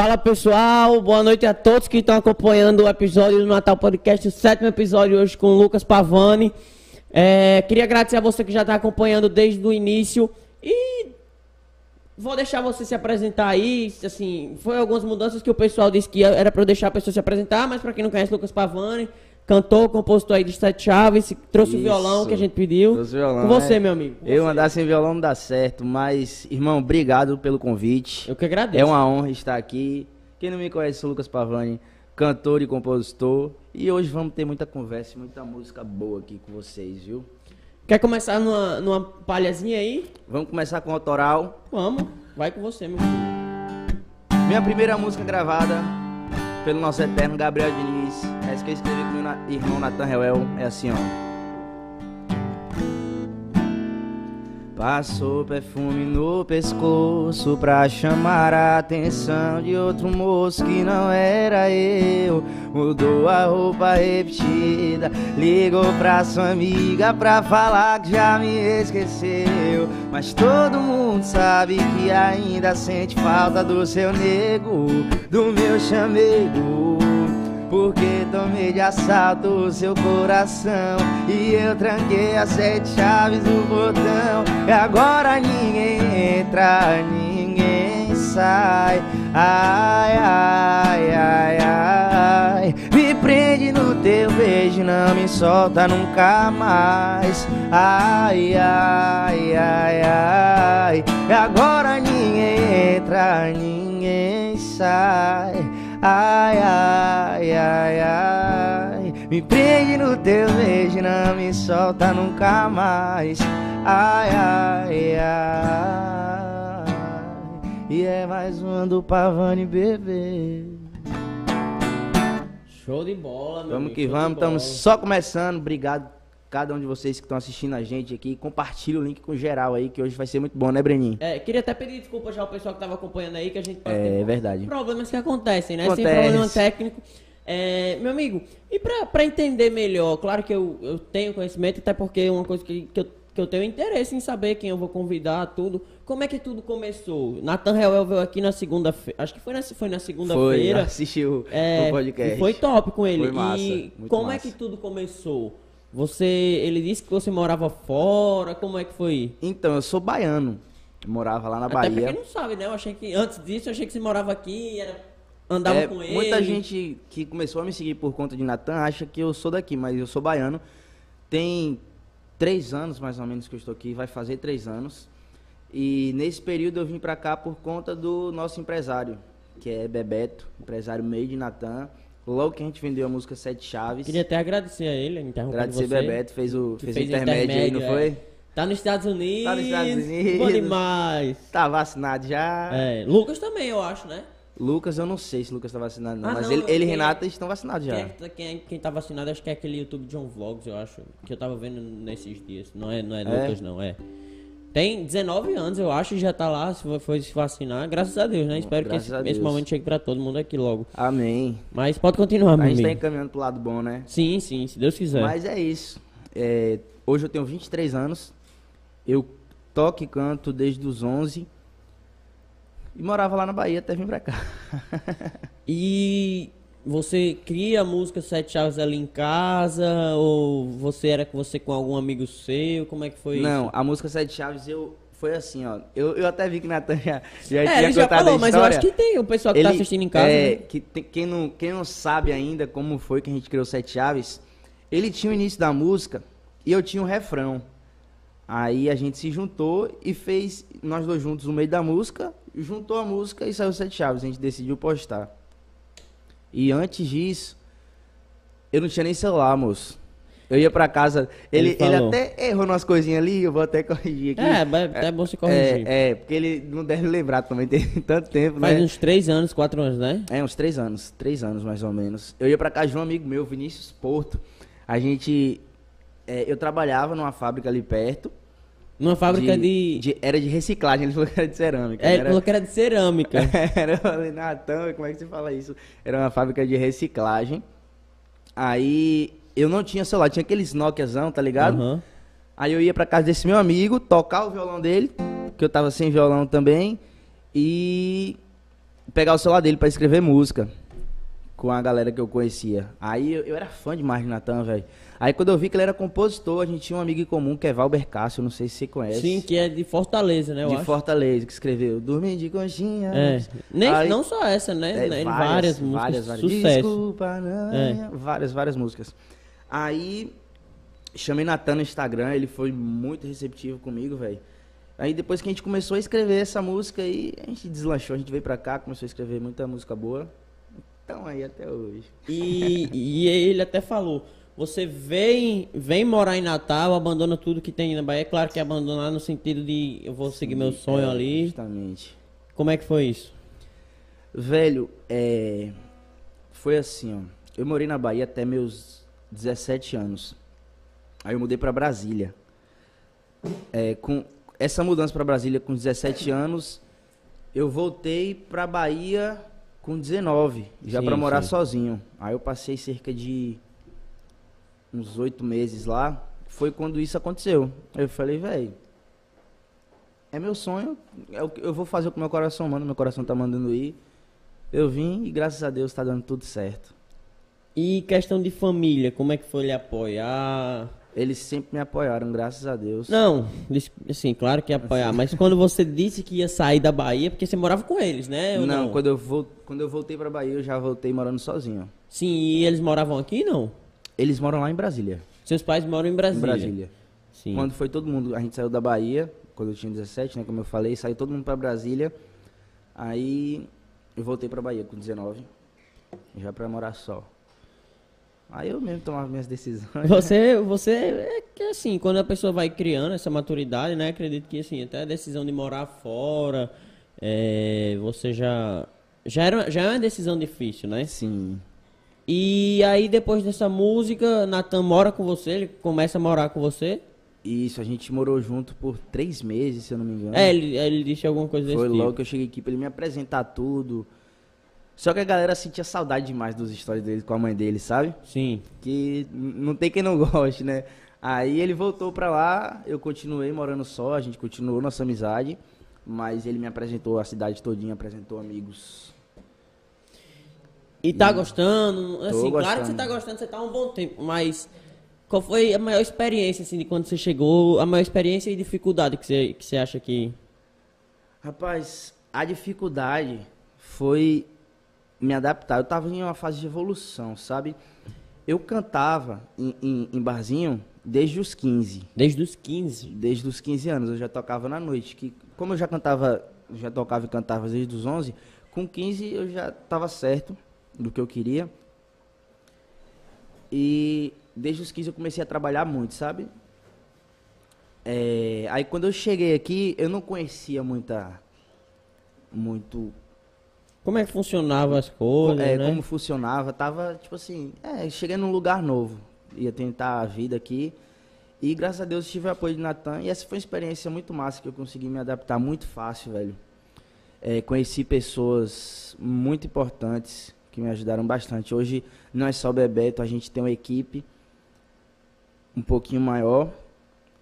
Fala pessoal, boa noite a todos que estão acompanhando o episódio do Natal Podcast, o sétimo episódio hoje com o Lucas Pavani. É, queria agradecer a você que já está acompanhando desde o início e vou deixar você se apresentar aí. Assim, foi algumas mudanças que o pessoal disse que era para eu deixar a pessoa se apresentar, mas para quem não conhece Lucas Pavani, cantor, compositor aí de Sete Chaves, trouxe Isso. o violão que a gente pediu. Trouxe o violão, Com você, né? meu amigo. com Eu você. andar sem violão não dá certo, mas, irmão, obrigado pelo convite. Eu que agradeço. É uma honra estar aqui. Quem não me conhece, sou Lucas Pavani, cantor e compositor. E hoje vamos ter muita conversa, e muita música boa aqui com vocês, viu? Quer começar numa, numa palhazinha aí? Vamos começar com o autoral. Vamos, vai com você, meu filho. Minha primeira música gravada pelo nosso eterno Gabriel Diniz. Essa que eu escrevi com meu irmão Nathan Reuel. É assim, ó. Passou perfume no pescoço pra chamar a atenção de outro moço que não era eu. Mudou a roupa repetida, ligou pra sua amiga pra falar que já me esqueceu. Mas todo mundo sabe que ainda sente falta do seu nego, do meu chamego. Porque tomei de assalto o seu coração E eu tranquei as sete chaves do portão. E agora ninguém entra, ninguém sai. Ai, ai, ai, ai. Me prende no teu beijo, não me solta nunca mais. Ai, ai, ai, ai. E agora ninguém entra, ninguém sai Ai, ai, ai, ai. Me prende no teu beijo, não me solta nunca mais. Ai, ai, ai. E é mais uma do Pavani bebê. Show de bola, meu Vamos amigo, que vamos, estamos só começando. Obrigado cada um de vocês que estão assistindo a gente aqui Compartilha o link com geral aí, que hoje vai ser muito bom, né, Breninho? É, queria até pedir desculpa já ao pessoal que tava acompanhando aí, que a gente É, verdade. problemas que acontecem, né? Sem Acontece. problema técnico. É, meu amigo, e pra entender melhor, claro que eu, eu tenho conhecimento, até porque é uma coisa que, que, eu, que eu tenho interesse em saber quem eu vou convidar, tudo. Como é que tudo começou? Nathan Reuel veio aqui na segunda-feira, acho que foi na, foi na Foi, segunda-feira. assistiu É, o podcast foi top com ele. Foi massa, e como é massa. que tudo começou? Você, ele disse que você morava fora, como é que foi? Então, eu sou baiano eu Morava lá na Até Bahia quem não sabe, né? Eu achei que antes disso eu achei que você morava aqui, era, andava É, com ele. Muita gente que começou a me seguir por conta de Natan acha que eu sou daqui, mas eu sou baiano. Tem três anos mais ou menos que eu estou aqui, vai fazer três anos. E nesse período eu vim pra cá por conta do nosso empresário, que é Bebeto, empresário meio de Natan. Logo que a gente vendeu a música Sete Chaves. Queria até agradecer a ele, interrompendo Agradecer você. Bebeto, fez o, fez fez o o intermédio, aí, não intermédio, foi? Tá nos Estados Unidos. Tá nos Estados Bom Unidos. demais. Tá vacinado já. É, Lucas também, eu acho, né? Lucas, eu não sei se Lucas tá vacinado não, Ah, mas não, ele, ele e quem- Renata estão vacinados já. Quem, é, tá- quem, é- quem tá vacinado, acho que é aquele YouTube John Vlogs, eu acho. Que eu tava vendo nesses dias. Não é, não é, Lucas, não, é. Tem 19 anos, eu acho, já tá lá, se foi- se vacinar. Graças a Deus, né? Espero que graças esse, a esse Deus. momento chegue pra todo mundo aqui logo. Amém. Mas pode continuar, meu A gente tá amigo. encaminhando pro lado bom, né? Sim, sim, se Deus quiser. Mas é isso. É, hoje eu tenho 23 anos. Eu toco e canto desde os 11. E morava lá na Bahia até vir pra cá. E você cria a música Sete Chaves ali em casa? Ou você era com você com algum amigo seu? Como é que foi Não, isso? a música Sete Chaves eu foi assim, ó. Eu, eu até vi que Natan já, já É, tinha ele já contado falou, mas eu acho que tem o pessoal que tá assistindo em casa. é, né? que tem- quem, não, quem não sabe ainda como foi que a gente criou Sete Chaves, ele tinha o início da música e eu tinha o refrão. Aí a gente se juntou e fez nós dois juntos no meio da música, juntou a música e saiu Sete Chaves. A gente decidiu postar. E antes disso, eu não tinha nem celular, moço. Eu ia pra casa. Ele, Ele ele, até errou umas coisinhas ali, eu vou até corrigir aqui. É, mas é bom se corrigir. É, é, porque ele não deve lembrar também, tem tanto tempo, Faz né? uns 3 anos, 4 anos, né? É, uns três anos, três anos mais ou menos. Eu ia pra casa de um amigo meu, Vinícius Porto. A gente. é, eu trabalhava numa fábrica ali perto. Numa fábrica de. de- Era de reciclagem, ele falou que era de cerâmica. É, ele era, falou que era de cerâmica. era, eu falei, Natan, como é que você fala isso? Era uma fábrica de reciclagem. Aí eu não tinha celular, tinha aqueles Nokiazão, tá ligado? Aham. Aí eu ia pra casa desse meu amigo, tocar o violão dele, que eu tava sem violão também, e pegar o celular dele pra escrever música com a galera que eu conhecia. Aí eu, eu era fã demais de Natan, velho. Aí quando eu vi que ele era compositor, a gente tinha um amigo em comum que é Valber Cássio, não sei se você conhece. Sim, que é de Fortaleza, né? De acho. Fortaleza, que escreveu Dormir de conchinha. É. Nem, Aí- não só essa, né? É, Né, várias, músicas. várias, várias. Sucesso. Desculpa, não. É. Várias, várias músicas. Aí chamei Natan no Instagram, ele foi muito receptivo comigo, velho. Aí depois que a gente começou a escrever essa música aí, a gente deslanchou, a gente veio pra cá, começou a escrever muita música boa. Então aí até hoje. E, e ele até falou: você vem, vem morar em Natal, abandona tudo que tem na Bahia. É claro que abandonar no sentido de eu vou seguir meu sonho É, ali. Justamente. Como é que foi isso? Velho, é. Foi assim, ó. Eu morei na Bahia até meus 17 anos. Aí eu mudei pra Brasília. É, com essa mudança pra Brasília com 17 anos, eu voltei pra Bahia com 19, já pra morar sim. sozinho. Aí eu passei cerca de uns oito meses lá. Foi quando isso aconteceu. Aí eu falei, velho, é meu sonho, é o que eu vou fazer o que meu coração manda, meu coração tá mandando ir. Eu vim e graças a Deus tá dando tudo certo. E questão de família, como é que foi lhe apoiar? Eles sempre me apoiaram, graças a Deus. Não, assim, claro que ia apoiar, mas quando você disse que ia sair da Bahia, porque você morava com eles, né? ou não, Quando, eu vol... quando eu voltei pra Bahia, eu já voltei morando sozinho. Sim, e eles moravam aqui, não? Eles moram lá em Brasília. Seus pais moram em Em Brasília. Brasília. Sim. Quando foi todo mundo, a gente saiu da Bahia, quando eu tinha 17, né, como eu falei, saiu todo mundo pra Brasília. Aí eu voltei pra Bahia com 19, já pra morar só. Aí eu mesmo tomava minhas decisões. Você, você é que assim, quando a pessoa vai criando essa maturidade, né? Acredito que assim, até a decisão de morar fora, é, você já já era já é uma decisão difícil, né? Sim. E aí depois dessa música, Natan mora com você, ele começa a morar com você? Isso, a gente morou junto por três meses, se eu não me engano. É, ele, ele disse alguma coisa desse Foi tipo. logo que eu cheguei aqui pra ele me apresentar tudo. Só que a galera sentia saudade demais dos stories dele com a mãe dele, sabe? Sim. Que não tem quem não goste, né? Aí ele voltou pra lá, eu continuei morando só, a gente continuou nossa amizade, mas ele me apresentou a cidade todinha, apresentou amigos. E tá gostando? Assim, claro que você tá gostando, você tá há um bom tempo, mas qual foi a maior experiência, assim, de quando você chegou, a maior experiência e dificuldade que você, que você acha que... Rapaz, a dificuldade foi me adaptar. Eu tava em uma fase de evolução, sabe? Eu cantava em, em, em barzinho desde os 15. Desde os 15. Desde os 15 anos eu já tocava na noite. Que, como eu já cantava, já tocava e cantava desde os 11, com 15 eu já estava certo do que eu queria. E desde os 15 eu comecei a trabalhar muito, sabe? É, aí quando eu cheguei aqui, eu não conhecia muita. Muito. Como é que funcionava as coisas, é, né? Como funcionava. Tava, tipo assim, é, cheguei num lugar novo. Ia tentar a vida aqui. E graças a Deus tive o apoio de Natan. E essa foi uma experiência muito massa que eu consegui me adaptar muito fácil, velho. É, conheci pessoas muito importantes que me ajudaram bastante. Hoje não é só o Bebeto, a gente tem uma equipe um pouquinho maior.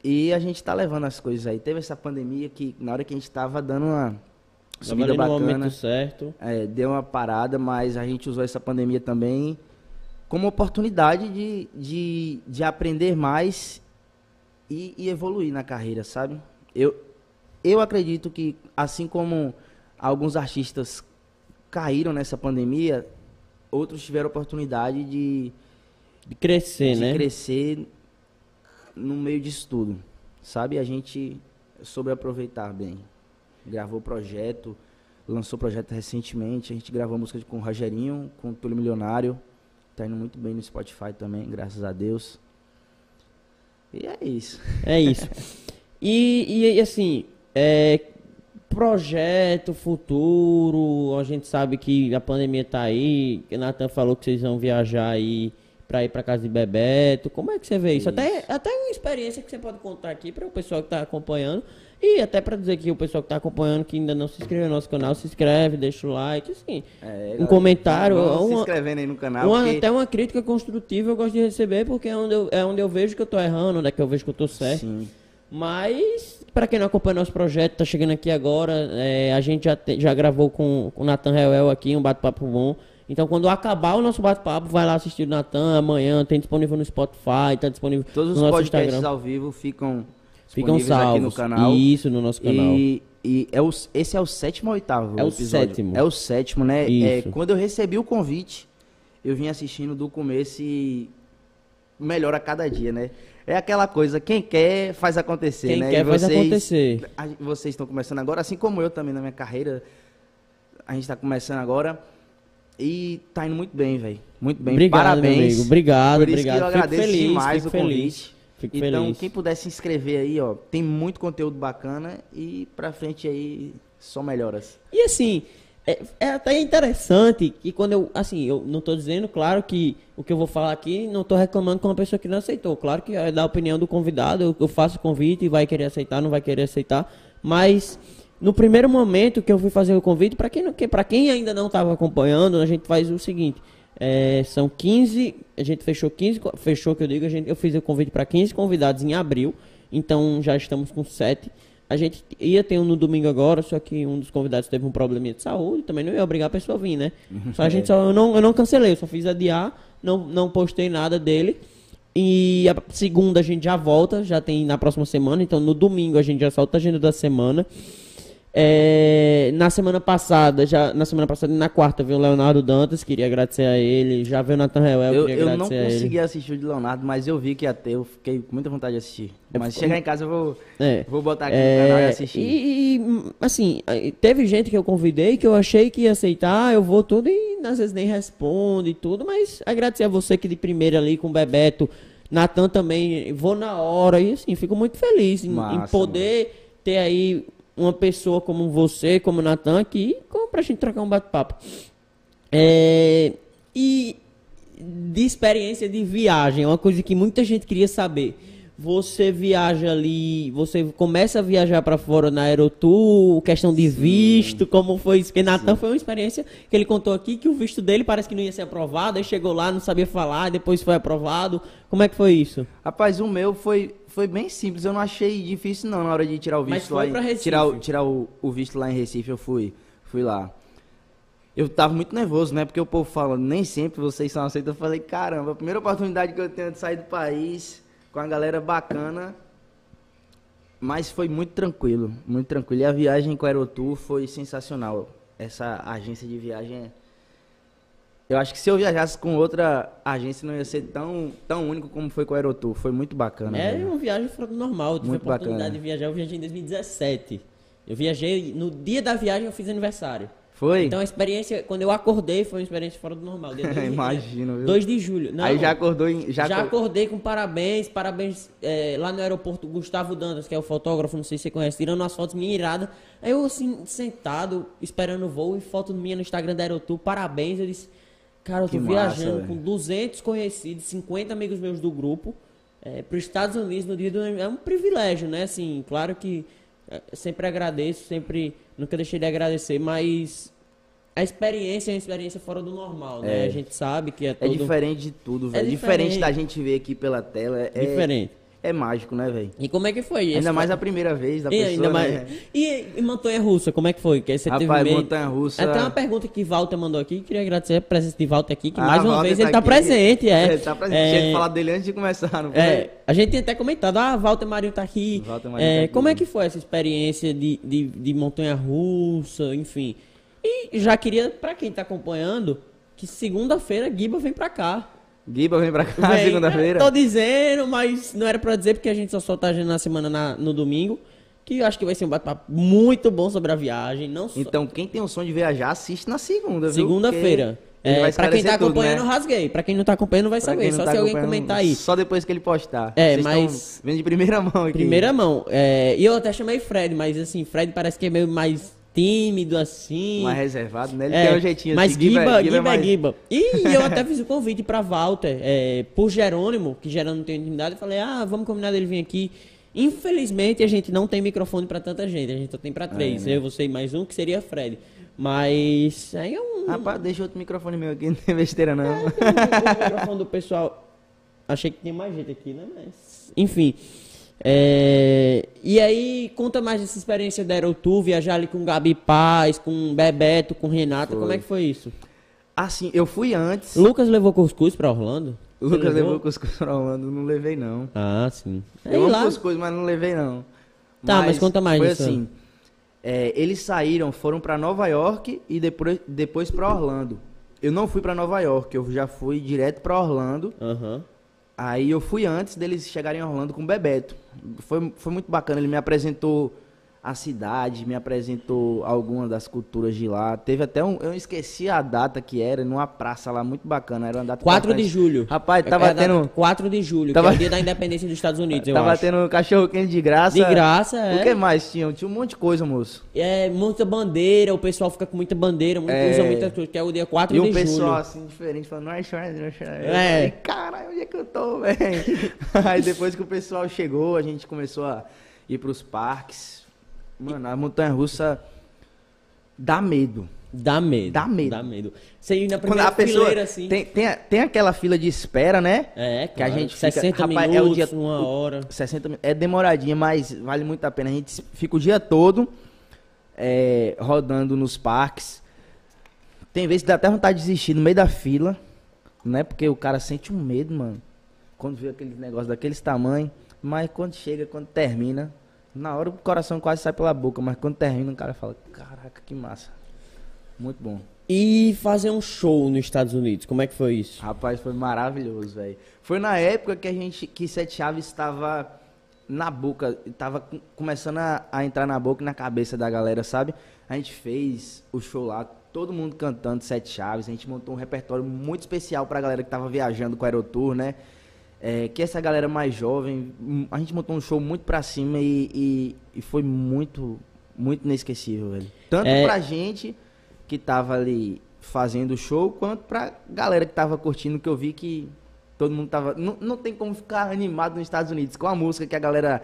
E a gente tá levando as coisas aí. Teve essa pandemia que na hora que a gente tava dando uma subida ali no bacana. momento certo. É, deu uma parada, mas a gente usou essa pandemia também como oportunidade de, de, de aprender mais e, e evoluir na carreira, sabe? Eu, eu acredito que, assim como alguns artistas caíram nessa pandemia, outros tiveram oportunidade de, De crescer, de né? crescer no meio disso tudo, sabe? A gente soube aproveitar bem. Gravou projeto, lançou projeto recentemente. A gente gravou música com o Rogerinho, com o Túlio Milionário. Tá indo muito bem no Spotify também, graças a Deus. E é isso. É isso. E, e assim, é, projeto futuro, a gente sabe que a pandemia tá aí, que Nathan falou que vocês vão viajar aí pra ir pra casa de Bebeto. Como é que você vê isso? Até, até uma experiência que você pode contar aqui para o pessoal que tá acompanhando. E até pra dizer que o pessoal que tá acompanhando, que ainda não se inscreveu no nosso canal, se inscreve, deixa o like, assim. É, um comentário, vão se uma, inscrevendo aí no canal. uma- porque- até uma crítica construtiva eu gosto de receber, porque é onde eu, é onde eu vejo que eu tô errando, onde é que eu vejo que eu tô certo. Sim. Mas para quem não acompanha nosso projeto, tá chegando aqui agora, é, a gente já, te, já gravou com, com o Nathan Reuel aqui, um bate-papo bom. Então, quando acabar o nosso bate-papo, vai lá assistir o Natan amanhã. Tem disponível no Spotify, tá disponível Todos os no nosso podcasts Instagram. ao vivo ficam Ficam disponíveis aqui no salvos. canal. Isso, no nosso canal. E, e é o, esse é o sétimo ou oitavo É o episódio? sétimo. É o sétimo, né? É, Isso. quando eu recebi o convite, eu vim assistindo do começo e melhora a cada dia, né? É aquela coisa, quem quer faz acontecer, Quem né? quer E faz vocês- acontecer. a- vocês estão começando agora, assim como eu também na minha carreira. A gente está começando agora e tá indo muito bem, velho. Muito bem. Obrigado, Parabéns. Obrigado, Por isso obrigado. que eu agradeço feliz, demais o feliz. convite. Fico então, feliz. quem puder se inscrever aí, ó, tem muito conteúdo bacana e pra frente aí só melhoras. E assim, é, é até interessante que quando eu, assim, eu não tô dizendo, claro que o que eu vou falar aqui, não tô reclamando com uma pessoa que não aceitou. Claro que é da opinião do convidado, eu, eu faço o convite e vai querer aceitar, não vai querer aceitar, mas no primeiro momento que eu fui fazer o convite, para quem, não- que- pra quem ainda não estava acompanhando, a gente faz o seguinte, é, são 15, a gente fechou 15, co- fechou que eu digo, a gente, eu fiz o convite para 15 convidados em abril, então já estamos com 7. A gente ia ter um no domingo agora, só que um dos convidados teve um probleminha de saúde, também não ia obrigar a pessoa a vir, né? Só a gente só, eu não, eu não cancelei, eu só fiz adiar, não, não postei nada dele. E a segunda a gente já volta, já tem na próxima semana, então no domingo a gente já solta a agenda da semana. É, na semana passada, já na semana passada na quarta veio o Leonardo Dantas, queria agradecer a ele, já veio o Nathan Reuel, Eu, queria eu não agradecer a ele. consegui assistir o de Leonardo, mas eu vi que ia ter, eu fiquei com muita vontade de assistir. Mas se chegar em casa eu vou, É. vou botar aqui no canal e É, assistir. e, e, assim, teve gente que eu convidei que eu achei que ia aceitar, eu vou tudo e às vezes nem responde e tudo, mas agradecer a você que de primeira ali com o Bebeto, Natan também, vou na hora e assim, fico muito feliz em, em Massa, poder ter aí uma pessoa como você, como Natan aqui, como pra gente trocar um bate-papo. É, e de experiência de viagem, é uma coisa que muita gente queria saber. Você viaja ali, você começa a viajar para fora na Aerotour, questão de visto, como foi isso? Porque Natan foi uma experiência que ele contou aqui que o visto dele parece que não ia ser aprovado, aí chegou lá, não sabia falar, depois foi aprovado. Como é que foi isso? Rapaz, o meu foi, foi bem simples. Eu não achei difícil não na hora de tirar o Mas visto foi lá. pra em, Recife? tirar o, tirar o, o visto lá em Recife, eu fui, fui lá. Eu tava muito nervoso, né? Porque o povo fala, nem sempre vocês são aceitos. Eu falei, caramba, a primeira oportunidade que eu tenho de sair do país com a galera bacana. Mas foi muito tranquilo, muito tranquilo. E a viagem com a Aerotour foi sensacional. Essa agência de viagem é eu acho que se eu viajasse com outra agência não ia ser tão, tão único como foi com a Aerotour. Foi muito bacana. É uma viagem fora do normal. Eu tive Muito a oportunidade bacana. de viajar, eu viajei em 2017. Eu viajei, no dia da viagem eu fiz aniversário. Foi? Então a experiência, quando eu acordei, foi uma experiência fora do normal. Dia dois de- Imagino, viu? 2 de julho. Não, Aí já acordou em. Já, já, acor- acordei com parabéns, parabéns é, lá no aeroporto Gustavo Dantas, que é o fotógrafo, não sei se você conhece, tirando umas fotos minha irada. Aí eu assim, sentado, esperando o voo e foto minha no Instagram da Aerotour, parabéns. Eu disse, cara, eu tô Que massa, viajando velho. com 200 conhecidos, 50 amigos meus do grupo, é, para os Estados Unidos no dia do É um privilégio, né? Assim, claro que é, sempre agradeço, sempre, nunca deixei de agradecer, mas a experiência é uma experiência fora do normal, né? É. A gente sabe que é É todo... diferente de tudo, velho. diferente. diferente da gente ver aqui pela tela. É, diferente. É mágico, né, velho? E como é que foi isso? Ainda mais a primeira vez da e, pessoa, ainda mais... né? e, e montanha russa, como é que foi? Que você Rapaz, teve meio... montanha russa. Até uma pergunta que Walter mandou aqui, queria agradecer a presença de Walter aqui, que Ah, mais uma Walter vez ele tá aqui. presente, é. Ele tá presente. É, Tinha que falar dele antes de começar, não foi? é, a gente tinha até comentado, ah, Walter Marinho tá aqui. Walter Marinho É, tá aqui. Como é que foi essa experiência de, de, de montanha russa, enfim. E já queria, pra quem tá acompanhando, que segunda-feira Guiba vem pra cá. Giba vem pra cá segunda-feira. Tô dizendo, mas não era pra dizer porque a gente só solta a agenda na semana na- no domingo. Que eu acho que vai ser um bate-papo muito bom sobre a viagem. Não só. Então, quem tem o sonho de viajar, assiste na segunda, viu? Segunda-feira. É, pra quem tá tudo, acompanhando, né? rasguei. Pra quem não tá acompanhando, vai Pra saber. Só tá se alguém comentar aí. Só depois que ele postar. É, Vocês mas- vendo de primeira mão aqui. Primeira mão. É, e eu até chamei Fred, mas assim, Fred parece que é meio mais tímido, assim. Mais reservado, né? Ele É, tem um jeitinho mas assim. Giba, Giba, Giba, é mais- Giba. E eu até fiz o convite pra Walter, é, por Jerônimo, que Jerônimo tem intimidade, eu falei, ah, vamos combinar dele vir aqui. Infelizmente, a gente não tem microfone pra tanta gente, a gente só tem pra três. né? Eu, você e mais um, que seria Fred. Mas aí é um... Rapaz, deixa outro microfone meu aqui, não tem besteira não. É, o microfone do pessoal. Achei que tinha mais gente aqui, né? Mas. Enfim. É, e aí, conta mais dessa experiência da Aerotour, viajar ali com Gabi Paz, com Bebeto, com Renata, Foi. como é que foi isso? Assim, eu fui antes. Lucas levou cuscuz pra Orlando? O Lucas levou cuscuz pra Orlando, não levei não. Ah, sim. Eu amo lá, cuscuz, mas não levei não. Tá, mas conta mais Foi disso. assim, é, eles saíram, foram pra Nova York e depois, depois pra Orlando. Eu não fui pra Nova York, eu já fui direto pra Orlando. Aham. Aí eu fui antes deles chegarem em Orlando com o Bebeto. Foi, foi muito bacana, ele me apresentou a cidade, me apresentou algumas das culturas de lá. Teve até um, eu esqueci a data que era, numa praça lá muito bacana, era uma data 4 de bastante- julho. Rapaz, É- tava é tendo 4 de julho, Tava- que é o dia da independência dos Estados Unidos, eu tava acho. tendo cachorro quente de graça. De graça, é. O que mais tinha? Tinha um monte de coisa, moço. É, muita bandeira, o pessoal fica com muita bandeira, muito, É. usa muita coisa, que é o dia 4 E de um pessoal julho. assim, diferente, falando, não é é É. caralho, onde é que eu tô, velho? Aí depois que o pessoal chegou, a gente começou a ir pros parques. Mano, a montanha russa dá medo. Dá medo. Dá medo. Dá medo. Você ir na primeira pessoa fileira, assim. tem, tem, tem aquela fila de espera, né? É, que a claro, gente fica- 60 rapaz, é o minutos, dia- uma hora. 60 minutos. É demoradinha, mas vale muito a pena. A gente fica o dia todo é, rodando nos parques. Tem vezes que dá até vontade de desistir no meio da fila, né? Porque o cara sente um medo, mano. Quando vê aquele negócio daqueles tamanhos. Mas quando chega, quando termina, na hora o coração quase sai pela boca. Mas quando termina, o cara fala: Caraca, que massa. Muito bom. E fazer um show nos Estados Unidos, como é que foi isso? Rapaz, foi maravilhoso, velho. Foi na época que a gente, que Sete Chaves estava na boca, estava com- começando a, a entrar na boca e na cabeça da galera, sabe? A gente fez o show lá, todo mundo cantando Sete Chaves, a gente montou um repertório muito especial pra galera que tava viajando com a Aerotour, né? É, que essa galera mais jovem, hum, a gente montou um show muito pra cima e, e, e foi muito, muito inesquecível, velho. Tanto É. pra gente que tava ali fazendo o show, quanto pra galera que tava curtindo, que eu vi que todo mundo tava. Não, não tem como ficar animado nos Estados Unidos com a música que a galera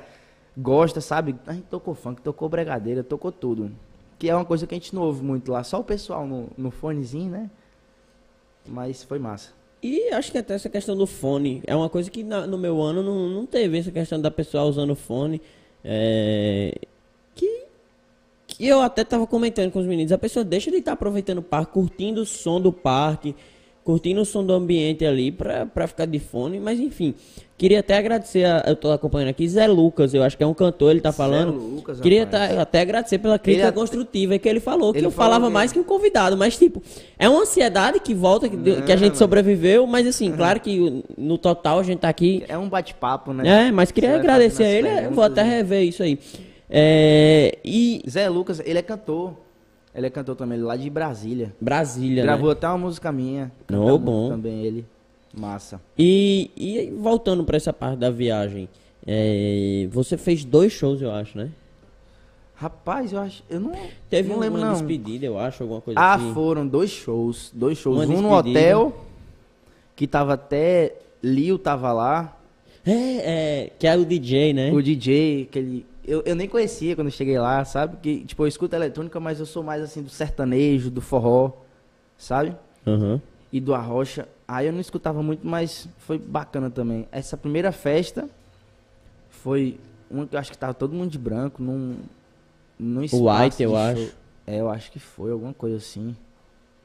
gosta, sabe? A gente tocou funk, tocou bregadeira, tocou tudo. Que é uma coisa que a gente não ouve muito lá, só o pessoal no, no fonezinho, né? Mas foi massa. E acho que até essa questão do fone é uma coisa que na- no meu ano não, não teve essa questão da pessoa usando fone. é, que, que eu até tava comentando com os meninos. A pessoa deixa de estar aproveitando o parque, curtindo o som do parque, curtindo o som do ambiente ali pra, pra ficar de fone. Mas enfim, queria até agradecer. A, eu tô acompanhando aqui Zé Lucas, eu acho que é um cantor, ele tá Zé falando. Lucas, queria tá- até agradecer pela crítica Ele- construtiva que ele falou, que ele eu falou falava que- mais que o convidado, mas tipo, é uma ansiedade que volta, que, que a gente Não, sobreviveu, mas assim, claro que no total a gente tá aqui. É um bate-papo, né? É, mas queria Você agradecer a ele, eu vou até rever isso aí. É, e Zé Lucas, ele é cantor. Ele é cantor também, ele é lá de Brasília. Brasília, Gravou né? até uma música minha. Muito bom. Também ele. Massa. E, e voltando pra essa parte da viagem, é, você fez dois shows, eu acho, né? Rapaz, eu acho. Eu não. Teve não lembro, uma não. despedida, eu acho, alguma coisa Ah, assim. foram dois shows. Dois shows. Uma um no despedida. hotel, que tava até. Lio tava lá. É, é, que é o DJ, né? O DJ, aquele. Eu, eu nem conhecia quando eu cheguei lá, sabe? Que, tipo, eu escuto eletrônica, mas eu sou mais assim do sertanejo, do forró, sabe? Aham. E do arrocha. Aí eu não escutava muito, mas foi bacana também. Essa primeira festa foi uma que eu acho que tava todo mundo de branco, num. num espaço White, eu de acho. show. É, eu acho que foi, alguma coisa assim.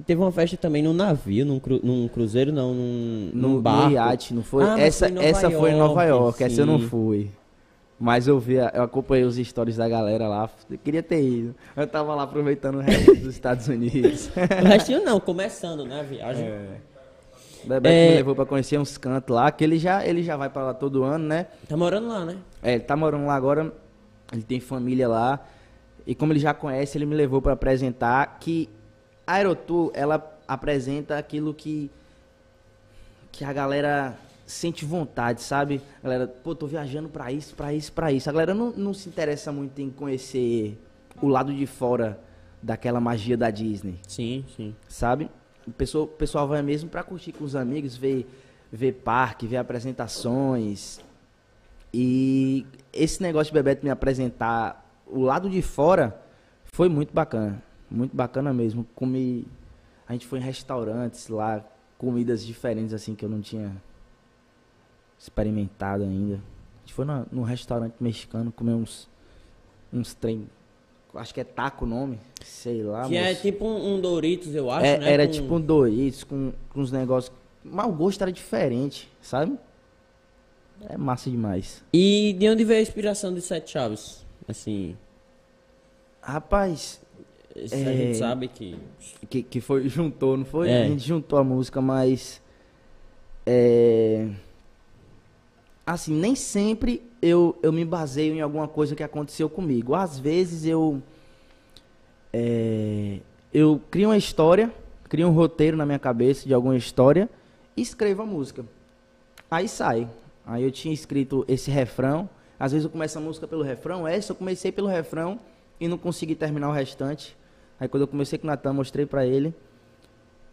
Teve uma festa também num navio, num, cru- num cruzeiro, não, num, No, num no barco. iate, não foi? Ah, essa foi em Nova essa foi em Nova York, York, essa eu não sim. fui. Mas eu vi, eu acompanhei os stories da galera lá. Eu queria ter ido. Eu tava lá aproveitando o resto dos Estados Unidos. O restinho não, começando, né, a viagem. O Bebeto É. me levou pra conhecer uns cantos lá, que ele já, ele já vai pra lá todo ano, né? Tá morando lá, né? É, ele tá morando lá agora, ele tem família lá. E como ele já conhece, ele me levou pra apresentar que a Aerotour, ela apresenta aquilo que que a galera sente vontade, sabe? A galera, pô, tô viajando pra isso, pra isso, pra isso. A galera não, não se interessa muito em conhecer o lado de fora daquela magia da Disney Sim, sim. sabe? O pessoal, o pessoal vai mesmo pra curtir com os amigos, ver, ver parque, ver apresentações. E esse negócio de Bebeto me apresentar o lado de fora foi muito bacana. Muito bacana mesmo. Comi. A gente foi em restaurantes lá, comidas diferentes assim que eu não tinha experimentado ainda. gente foi na, num restaurante mexicano comer uns, uns trem. Acho que é taco o nome. Sei lá, Que é moço. tipo um, um Doritos, eu acho, É, né? Era com- tipo um Doritos com, com uns negócios. Mas o gosto era diferente, sabe? É massa demais. E de onde veio a inspiração de Sete Chaves? Assim, Rapaz, isso a É. gente sabe que... que, que foi, juntou, não foi? É. A gente juntou a música, mas. É. Assim, nem sempre eu, eu me baseio em alguma coisa que aconteceu comigo. Às vezes eu. É, eu crio uma história, crio um roteiro na minha cabeça de alguma história e escrevo a música. Aí sai. Aí eu tinha escrito esse refrão. Às vezes eu começo a música pelo refrão. Essa eu comecei pelo refrão e não consegui terminar o restante. Aí quando eu comecei com o Natan, mostrei pra ele.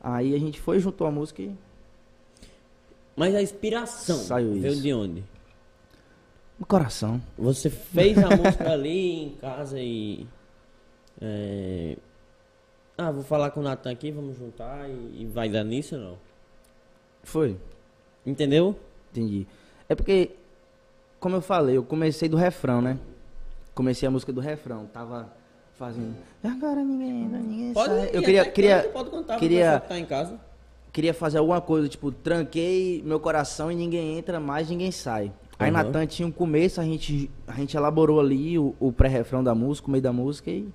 Aí a gente foi, juntou a música e. Mas a inspiração Saiu veio isso. de onde? No coração. Você fez a música ali em casa e. é, Ah, vou falar com o Natan aqui, vamos juntar e, e vai dar nisso ou não? Foi. Entendeu? Entendi. É porque, como eu falei, eu comecei do refrão, né? Comecei a música do refrão. Tava fazendo. "E Agora ninguém ninguém sai. Eu ir, queria, até queria, canta, pode contar queria- tá em casa. Queria fazer alguma coisa, tipo, tranquei meu coração e ninguém entra mais, ninguém sai. Aí Aham. Natan tinha um começo, a gente, a gente elaborou ali o, o pré-refrão da música, o meio da música e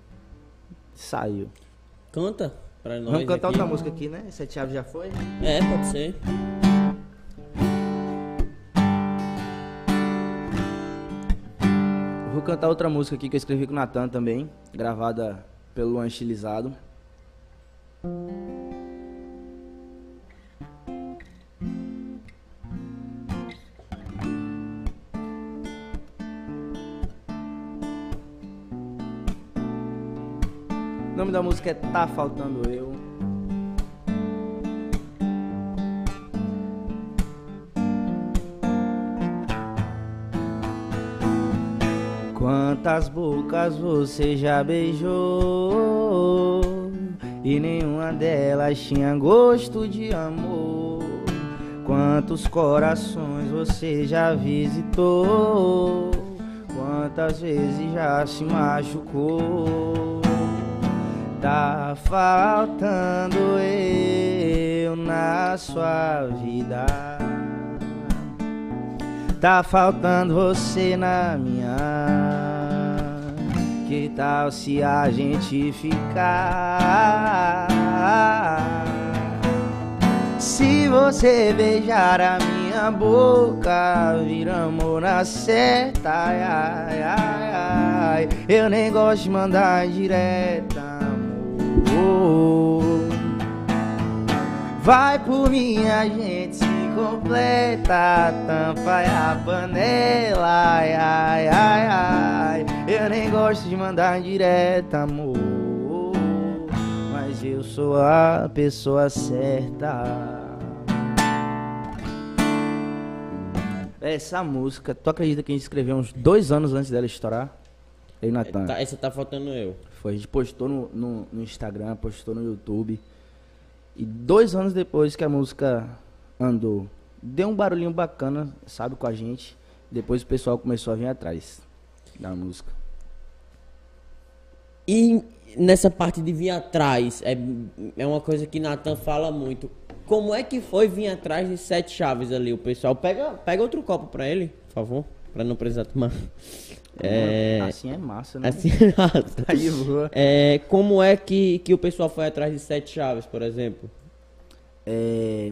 saiu. Canta pra nós. Vamos cantar aqui. outra música aqui, né? Sete Chaves já foi? É, pode ser. Vou cantar outra música aqui que eu escrevi com o Natan também, gravada pelo Luan Estilizado. Nome da música é Tá Faltando Eu. Quantas bocas você já beijou e nenhuma delas tinha gosto de amor? Quantos corações você já visitou? Quantas vezes já se machucou? Tá faltando eu na sua vida. Tá faltando você na minha. Que tal se a gente ficar? Se você beijar a minha boca, vira amor na. Ai, ai, ai, ai. Eu nem gosto de mandar direta, Vai por mim, a gente se completa. Tampa é a panela. Ai, ai, ai, ai. Eu nem gosto de mandar direta, amor. Mas eu sou a pessoa certa. Essa música, tu acredita que a gente escreveu uns dois anos antes dela estourar? Ei, Natan. Tá, essa tá faltando eu. Foi, a gente postou no, no, no Instagram, postou no YouTube. E dois anos depois que a música andou, deu um barulhinho bacana, sabe, com a gente. Depois o pessoal começou a vir atrás da música. E nessa parte de vir atrás, é, é uma coisa que Nathan fala muito. Como é que foi vir atrás de sete chaves ali? O pessoal pega, pega outro copo pra ele, por favor, pra não precisar tomar. É, Assim é massa, né? assim, Aí voa. é, como é que, que o pessoal foi atrás de sete chaves, por exemplo? É,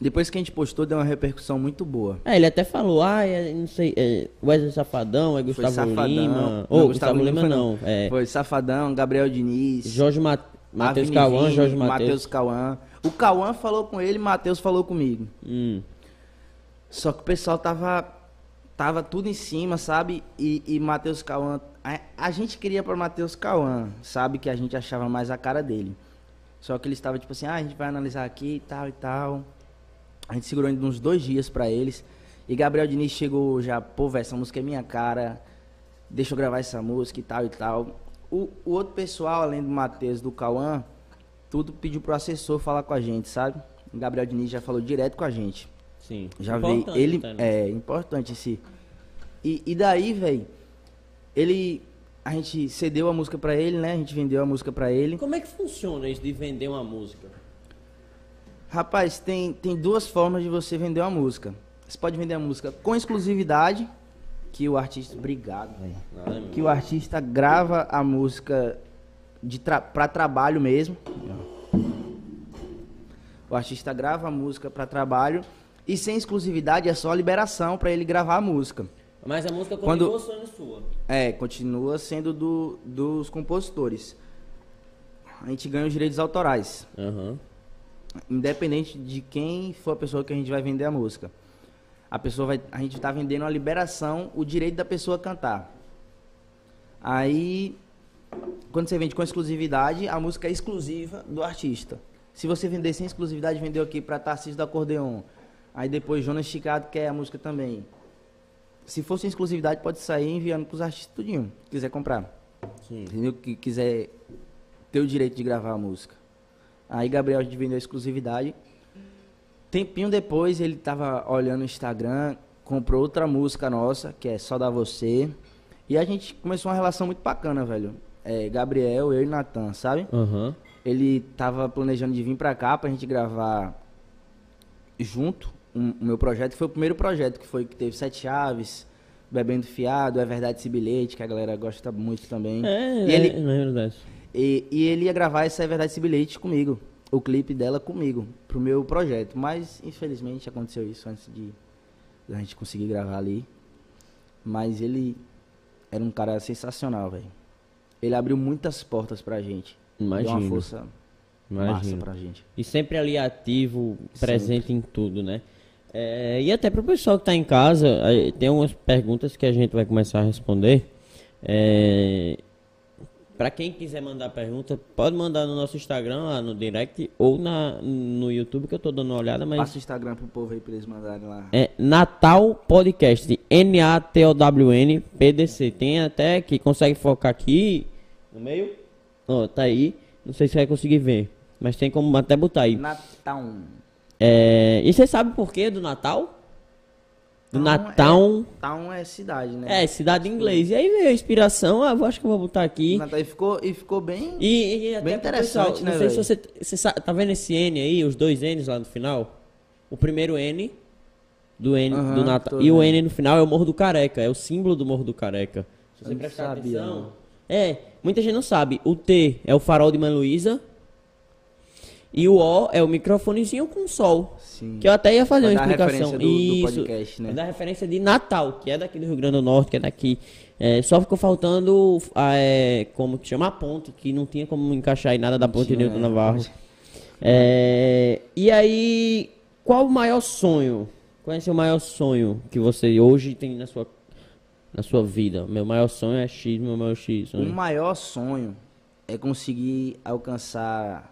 depois que a gente postou, deu uma repercussão muito boa. É, ele até falou, ah, é, não sei, é, Wesley Safadão, é Gustavo Safadão. Lima. Ou Gustavo Gustavo Lima Lima foi não, é Foi Safadão, Gabriel Diniz. Jorge Ma Matheus Cauã, Jorge Matheus Matheus. Cauã. O Cauã falou com ele, Matheus falou comigo. Hum. Só que o pessoal tava tava tudo em cima, sabe? E, e Matheus Cauã, a, a gente queria para Matheus Cauã, sabe que a gente achava mais a cara dele. Só que ele estava tipo assim, ah, a gente vai analisar aqui e tal e tal. A gente segurou ainda uns dois dias para eles. E Gabriel Diniz chegou já, pô, velho, essa música é minha cara. Deixa eu gravar essa música e tal e tal. O, o outro pessoal, além do Matheus do Cauã, tudo pediu pro assessor falar com a gente, sabe? O Gabriel Diniz já falou direto com a gente. Sim. Já Importante veio ele até, né? é importante esse E, e daí, velho, ele. A gente cedeu a música pra ele, né? A gente vendeu a música pra ele. Como é que funciona isso de vender uma música? Rapaz, tem, tem duas formas de você vender uma música. Você pode vender a música com exclusividade, que o artista. Obrigado, velho. Que o artista grava a música de tra pra trabalho mesmo. O artista grava a música pra trabalho. E sem exclusividade é só liberação pra ele gravar a música. Mas a música Quando- continua sendo sua. É, continua sendo do, dos compositores. A gente ganha os direitos autorais. Aham. Independente de quem for a pessoa que a gente vai vender a música. A pessoa vai. A gente tá vendendo a liberação, o direito da pessoa cantar. Aí, quando você vende com exclusividade, a música é exclusiva do artista. Se você vender sem exclusividade, vendeu aqui para Tarcísio do Acordeon. Aí depois Jonas Esticado quer a música também. Se for sem exclusividade, pode sair enviando pros artistas tudinho, que quiser comprar. Sim. Entendeu? Que quiser ter o direito de gravar a música. Aí Gabriel a gente vendeu a exclusividade. Tempinho depois ele tava olhando o Instagram, comprou outra música nossa, que é Só da Você. E a gente começou uma relação muito bacana, velho. É, Gabriel, eu e Natan, sabe? Aham. Ele tava planejando de vir pra cá pra gente gravar junto um- o meu projeto, que foi o primeiro projeto que foi que teve Sete Chaves, Bebendo Fiado, É Verdade Esse Bilhete, que a galera gosta muito também. É, e, é, ele, na verdade. e, e ele ia gravar essa É Verdade Esse Bilhete comigo, o clipe dela comigo, pro meu projeto. Mas, infelizmente, aconteceu isso antes de a gente conseguir gravar ali. Mas ele era um cara sensacional, velho. Ele abriu muitas portas pra gente. Deu uma Imagino. força massa Imagino. pra gente. E sempre ali ativo, presente em tudo, né? É, e até pro pessoal que tá em casa, tem algumas perguntas que a gente vai começar a responder. É, para quem quiser mandar pergunta, pode mandar no nosso Instagram, lá no direct, ou na, no YouTube, que eu tô dando uma olhada, mas Passa o Instagram pro povo aí pra eles mandarem lá. é Natal Podcast, N-A-T-O-W-N, PDC. Tem até que consegue focar aqui no meio. Ó, tá aí. Não sei se vai conseguir ver, mas tem como até botar aí. Natal. É, e você sabe por que do Natal? Do Town Natal. Town é cidade, né? É, cidade em inglês. E aí veio a inspiração, ah, acho que eu vou botar aqui. Natal, e, ficou, e ficou bem. E, e Bem interessante, pessoal, né, Não sei se velho? você, você tá vendo esse N aí, os dois N's lá no final? O primeiro N do N Aham, do Natal. E o. N no final é o Morro do Careca, é o símbolo do Morro do Careca. Se você prestar sabia, atenção. não. É, muita gente não sabe. O T é o farol de Mãe Luísa. E o O é o microfonezinho com sol. Sim. Que eu até ia fazer Pra uma a explicação. do- do Isso. podcast, né? Dar referência de Natal, que é daqui do Rio Grande do Norte, que é daqui. É, só ficou faltando, ah, é, como que chama? A ponte, que não tinha como encaixar aí nada da ponte Newton é, Navarro. É, e aí, qual o maior sonho? Qual é o seu maior sonho que você hoje tem na sua, na sua vida? Meu maior sonho é X, meu maior X. O sonho. maior sonho é conseguir alcançar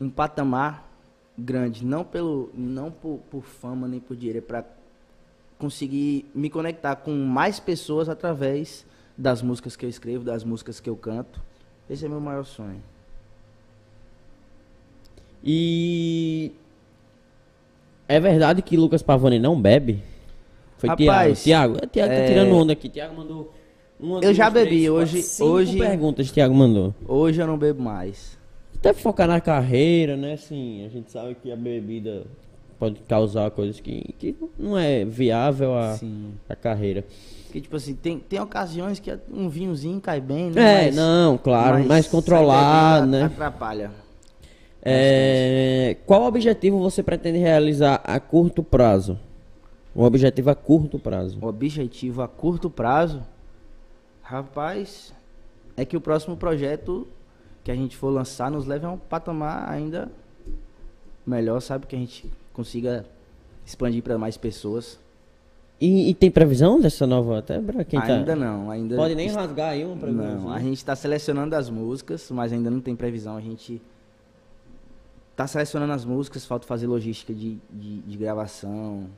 um patamar grande, não pelo não por, por fama nem por dinheiro, é para conseguir me conectar com mais pessoas através das músicas que eu escrevo, das músicas que eu canto. Esse é meu maior sonho. E é verdade que Lucas Pavani não bebe? Foi Rapaz, Tiago. Tiago, é, Tiago tá é- tirando onda aqui. Tiago mandou. Uma, Eu já duas, bebi, três, hoje- quatro, hoje- perguntas Tiago mandou. Hoje eu não bebo mais. Até focar na carreira, né? Assim, a gente sabe que a bebida pode causar coisas que, que não é viável a, Sim. a carreira. Porque, tipo assim, tem, tem ocasiões que um vinhozinho cai bem, né? É, Mas- não, claro, mas bebendo né? Atrapalha. É, qual objetivo você pretende realizar a curto prazo? Um objetivo a curto prazo. O objetivo a curto prazo, rapaz, é que o próximo projeto que a gente for lançar nos leve a um patamar ainda melhor, sabe? Que a gente consiga expandir para mais pessoas. E, e tem previsão dessa nova? Até pra quem tá. ainda não, ainda Pode nem rasgar aí uma previsão. Não, a gente está selecionando as músicas, mas ainda não tem previsão. A gente tá selecionando as músicas, falta fazer logística de, de, de gravação,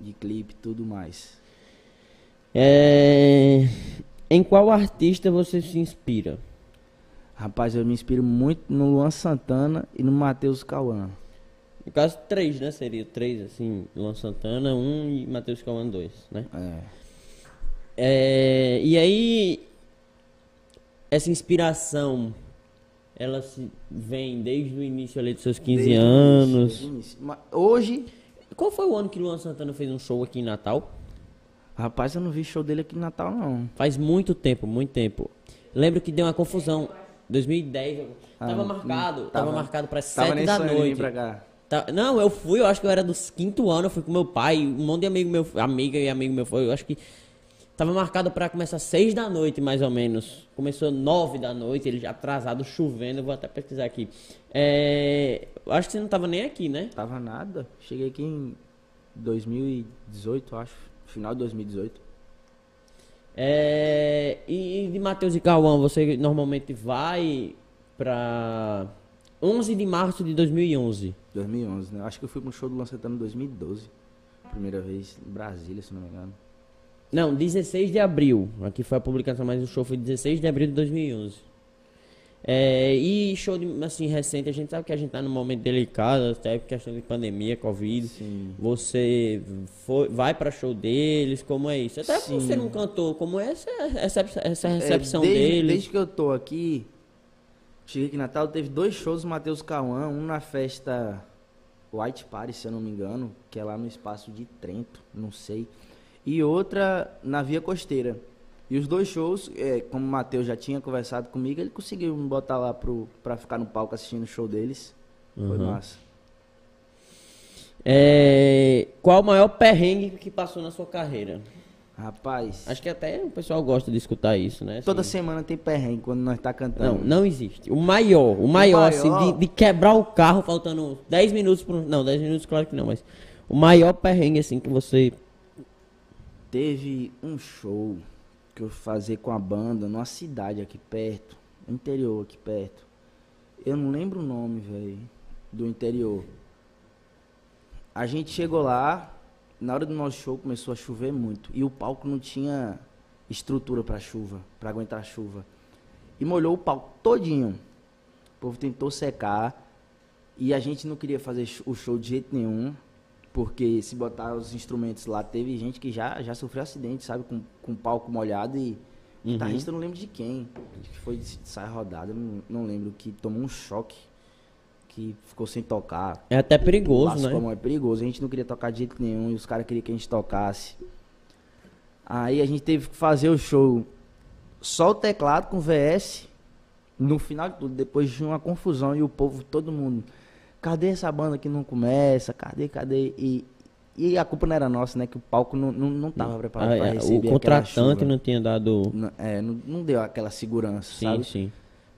de clipe, tudo mais. É... Em qual artista você se inspira? Rapaz, eu me inspiro muito no Luan Santana e no Matheus Cauã. No caso, três, né? Seria três, assim, Luan Santana, um e Matheus Cauã, dois, né? É. É, e aí, essa inspiração, ela se vem desde o início ali dos seus 15 Desde anos. início, início. Mas Hoje, Qual foi o ano que Luan Santana fez um show aqui em Natal? rapaz, eu não vi show dele aqui no Natal, não. Faz muito tempo, muito tempo. Lembro que deu uma confusão. 2010, Ah, tava hum, marcado, tava, tava- marcado para Tava 7 nem da noite. pra cá. Tá- não, eu fui, eu acho que eu era dos quinto ano, eu fui com meu pai, um monte de amigo meu, amiga e amigo meu foi, eu acho que tava marcado pra começar seis da noite, mais ou menos. Começou nove da noite, ele já atrasado, chovendo, eu vou até pesquisar aqui. É, eu acho que você não tava nem aqui, né? Tava nada. Cheguei aqui em 2018, acho. Final de 2018. É, e de Matheus e Cauã, você normalmente vai pra 11 de março de 2011. 2011, né? Acho que eu fui pro show do Luan Santana em 2012. Primeira vez em Brasília, se não me engano. Não, 16 de abril. Aqui foi a publicação, mas o show foi 16 de abril de 2011. É, e show de, assim, recente, a gente sabe que a gente tá num momento delicado, até por questão de pandemia, Covid. Sim. Você foi, vai pra show deles, como é isso? Até Sim. você não cantou, como é essa, essa, essa recepção É, desde, deles? Desde que eu tô aqui, cheguei aqui em Natal, teve dois shows do Matheus Cauã, um na festa White Party, se eu não me engano, que é lá no espaço de Trento, não sei. E outra na Via Costeira. E os dois shows, é, como o Matheus já tinha conversado comigo, ele conseguiu me botar lá pro, pra ficar no palco assistindo o show deles. Foi Uhum. massa. É, qual o maior perrengue que passou na sua carreira? Rapaz, Acho que até o pessoal gosta de escutar isso, né? toda Assim, semana tem perrengue quando nós tá cantando. Não, não existe. O maior, o maior, assim, maior- de, de quebrar o carro faltando 10 minutos pro. Não, 10 minutos, claro que não, mas. O maior perrengue, assim, que você. Teve um show que eu fazer com a banda numa cidade aqui perto, interior aqui perto. Eu não lembro o nome, velho, do interior. A gente chegou lá, na hora do nosso show começou a chover muito e o palco não tinha estrutura pra chuva, pra aguentar a chuva. E molhou o palco todinho. O povo tentou secar e a gente não queria fazer o show de jeito nenhum. Porque se botar os instrumentos lá, teve gente que já, já sofreu acidente, sabe? Com, com o palco molhado e. Uhum. guitarrista não lembro de quem. Acho que foi de saia rodada, não, não lembro. Que tomou um choque. Que ficou sem tocar. É até perigoso, né? mão, é perigoso. A gente não queria tocar de jeito nenhum e os caras queriam que a gente tocasse. Aí a gente teve que fazer o show só o teclado com VS. No final de tudo, depois de uma confusão e o povo, todo mundo. Cadê essa banda que não começa? Cadê, cadê? E, e a culpa não era nossa, né? Que o palco não, não, não tava preparado Ah, para é, receber o contratante não tinha dado. Não, é, não, não deu aquela segurança, Sim, sabe? sim.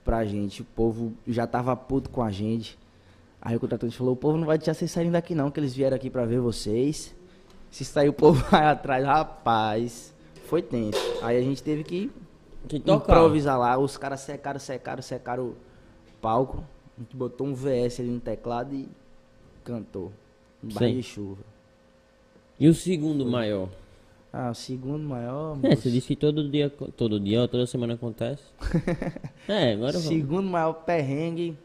pra gente. O povo já tava puto com a gente. Aí o contratante falou: o povo não vai deixar vocês saírem daqui, não, que eles vieram aqui pra ver vocês. Se sair o povo vai atrás, rapaz. Foi tenso. Aí a gente teve que Que tocar. improvisar lá. Os caras secaram, secaram, secaram o palco. A gente botou um VS ali no teclado e cantou. Um Sim. de chuva. E o segundo maior? Ah, o segundo maior. É, moço. você disse que todo dia, todo dia, toda semana acontece. é, agora vamos. Segundo maior perrengue.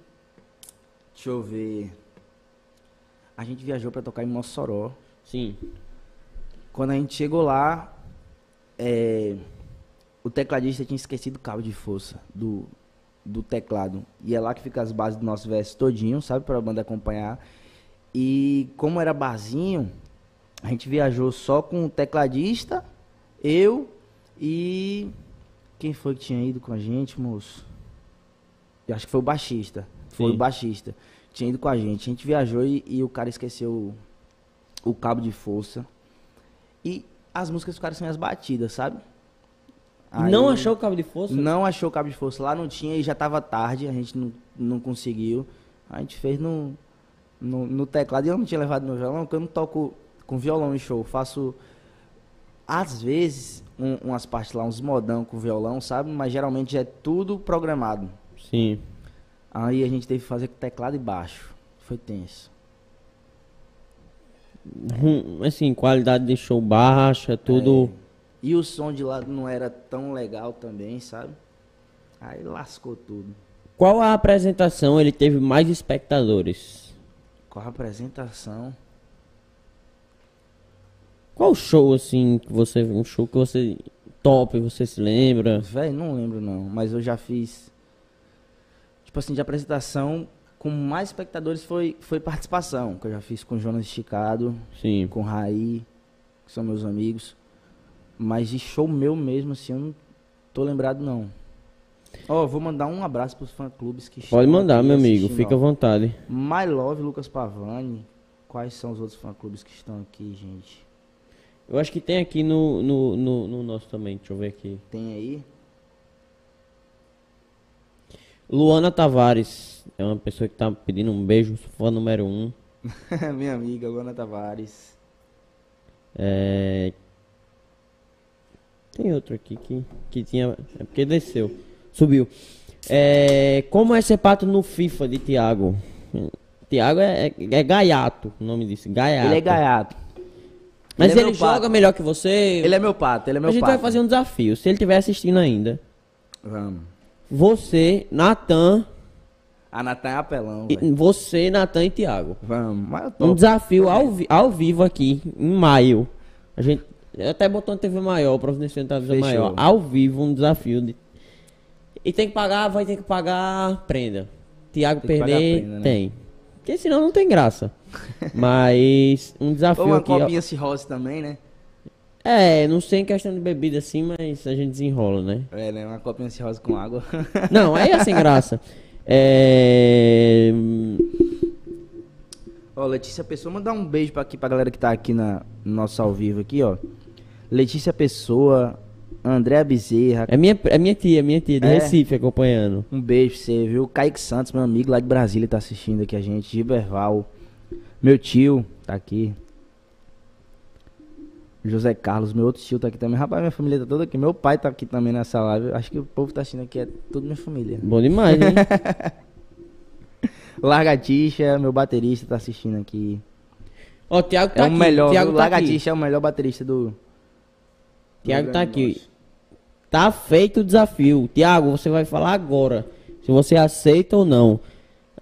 Deixa eu ver. A gente viajou pra tocar em Mossoró. Sim. Quando a gente chegou lá, é, o tecladista tinha esquecido o cabo de força do, do teclado. E é lá que fica as bases do nosso verso todinho, sabe? Pra banda acompanhar. E como era barzinho, a gente viajou só com o tecladista, eu e. Quem foi que tinha ido com a gente, moço? Eu acho que foi o baixista. Foi Sim. o baixista. Tinha ido com a gente. A gente viajou e, e o cara esqueceu o, o cabo de força. E as músicas ficaram sem as batidas, sabe? E não Aí- achou o cabo de força? Não achou o cabo de força. Lá não tinha e já tava tarde, a gente não, não conseguiu. A gente fez no, no, no teclado. E eu não tinha levado meu violão, porque eu não toco com violão em show. Faço, às vezes, um- umas partes lá, uns modão com violão, sabe? Mas geralmente é tudo programado. Sim. Aí a gente teve que fazer com teclado e baixo. Foi tenso. Assim, qualidade de show baixa, tudo. É. E o som de lá não era tão legal também, sabe? Aí lascou tudo. Qual a apresentação ele teve mais espectadores? Com a apresentação. Qual show, assim, que você. Um show que você top, você se lembra? Véi, não lembro não, mas eu já fiz. Tipo assim, de apresentação com mais espectadores foi, foi participação, que eu já fiz com o Jonas Esticado, Sim. com o Raí, que são meus amigos. Mas de show meu mesmo, assim, eu não tô lembrado não. Ó, vou mandar um abraço pros fã-clubes que Pode mandar, meu amigo, fica à vontade. My Love, Lucas Pavani. Quais são os outros fã-clubes que estão aqui, gente? Eu acho que tem aqui no, no, no, no nosso também, deixa eu ver aqui. Tem aí? Luana Tavares, é uma pessoa que tá pedindo um beijo, fã número um. Minha amiga, Luana Tavares. É... Tem outro aqui que, que tinha. É porque desceu. Subiu. É... Como é ser pato no FIFA de Thiago? Thiago é, é, é gaiato, o nome disso. Gaiato. Ele é gaiato. Mas Ele é ele, meu pato. joga melhor que você. Ele é meu pato, ele é meu A gente pato. vai fazer um desafio. Se ele estiver assistindo ainda, Vamos. você, Natan, A Natan é apelão, você, Natan e Thiago. Vamos. Mas eu Um desafio ao, vi- ao vivo aqui, em maio. A gente até botou uma TV maior, providenciando televisão Fechou. maior. Ao vivo, um desafio. De... E tem que pagar, vai ter que pagar prenda. Tiago Tem perder, prenda, né? tem. Porque senão não tem graça. Mas um desafio Ou uma aqui. ó. copinha cirrose também, né? É, não sei em questão de bebida assim, mas a gente desenrola, né? É, né? Uma copinha cirrose com água. Não, aí é sem graça. É. ó, Letícia Pessoa, mandar um beijo pra, aqui, pra galera que tá aqui na, no nosso ao vivo aqui, ó. Letícia Pessoa, André Bezerra, É minha, é minha tia, minha tia de É? Recife acompanhando. Um beijo pra você, viu? Kaique Santos, meu amigo lá de Brasília, tá assistindo aqui a gente. Giberval. Meu tio tá aqui. José Carlos, meu outro tio tá aqui também. Rapaz, minha família tá toda aqui. Meu pai tá aqui também nessa live. Acho que o povo tá assistindo aqui, é tudo minha família. Bom demais, hein? Largatixa, meu baterista, tá assistindo aqui. Ó, o Thiago tá é aqui. o melhor, Thiago o tá aqui. Largatixa é o melhor baterista do. Thiago do tá aqui. nosso. Tá feito o desafio. Tiago, você vai falar agora. Se você aceita ou não.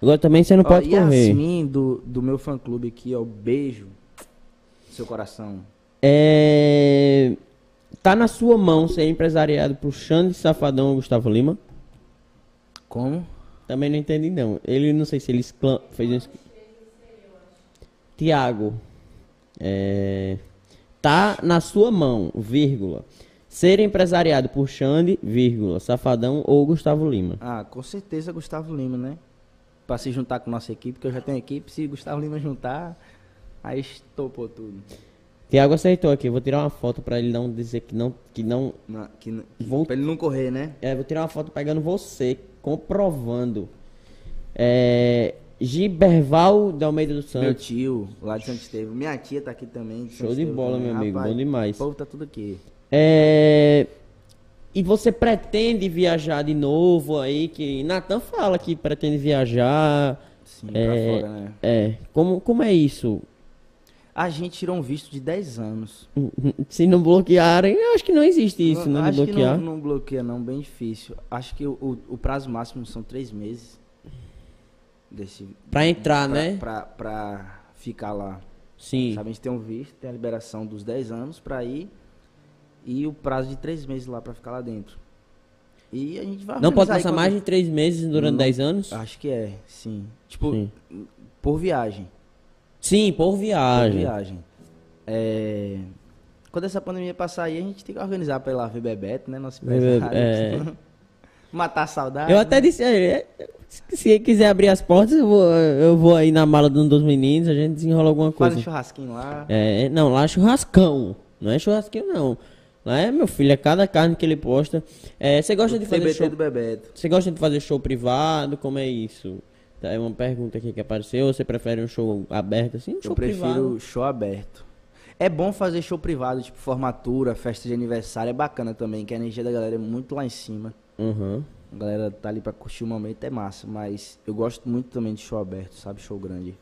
Agora também você não Ó, pode correr. Yasmin, do, do meu fã clube aqui, ó. Beijo. Seu coração. É... Tá na sua mão ser empresariado por Xande Safadão ou Gustavo Lima? Como? Também não entendi não. Ele não sei se ele excla- fez um... Tiago. É... Tá na sua mão, vírgula. Ser empresariado por Xande, vírgula, Safadão ou Gustavo Lima. Ah, com certeza Gustavo Lima, né? Pra se juntar com nossa equipe, porque eu já tenho equipe. Se Gustavo Lima juntar, aí estopou tudo. Tiago aceitou aqui. Vou tirar uma foto pra ele não dizer que não, que não que, n- Vou- Pra ele não correr, né? É, vou tirar uma foto pegando você, comprovando. É, Giberval de Almeida do Meu Santos. tio, lá de Santo Estevão. Minha tia tá aqui também. de Show Santo de Estevão bola, também. meu amigo, Rapaz, bom demais. O povo tá tudo aqui. É, e você pretende viajar de novo aí? Que Natan fala que pretende viajar. Sim, É, pra fora, né? É, como, como é isso? A gente tirou um visto de 10 anos. Se não bloquearem, eu acho que não existe isso, Não- né? Acho que bloquear. não, não bloqueia, não, bem difícil. Acho que o, o, o prazo máximo são 3 meses. Desse, Pra entrar, pra, né? Pra, pra ficar lá. Sim. Sabe, a gente tem um visto, tem a liberação dos 10 anos pra ir e o prazo de 3 meses lá pra ficar lá dentro. E a gente vai Não pode passar mais de três meses durante Não. 10 anos? Acho que é, sim. Tipo, Sim. por viagem. Sim, por Por viagem. viagem. É... Quando essa pandemia passar aí, a gente tem que organizar pra ir lá ver Bebeto, né? Nosso empresário. é. Matar a saudade. Eu até né? disse, é, se se quiser abrir as portas, eu vou, eu vou aí na mala de um dos meninos, a gente desenrola alguma Faz coisa. um churrasquinho lá. É, não, lá é churrascão. Não é churrasquinho, não. Lá é, meu filho, é cada carne que ele posta. É, você gosta de fazer TBT show. do Bebeto. Você gosta de fazer show privado? Como é isso? Tá, É uma pergunta aqui que apareceu. Você prefere um show aberto assim? Um show Eu prefiro privado. show aberto. É bom fazer show privado, tipo formatura, festa de aniversário. É bacana também, que a energia da galera é muito lá em cima. Uhum. A galera tá ali pra curtir o momento, é massa. Mas eu gosto muito também de show aberto, sabe? Show grande.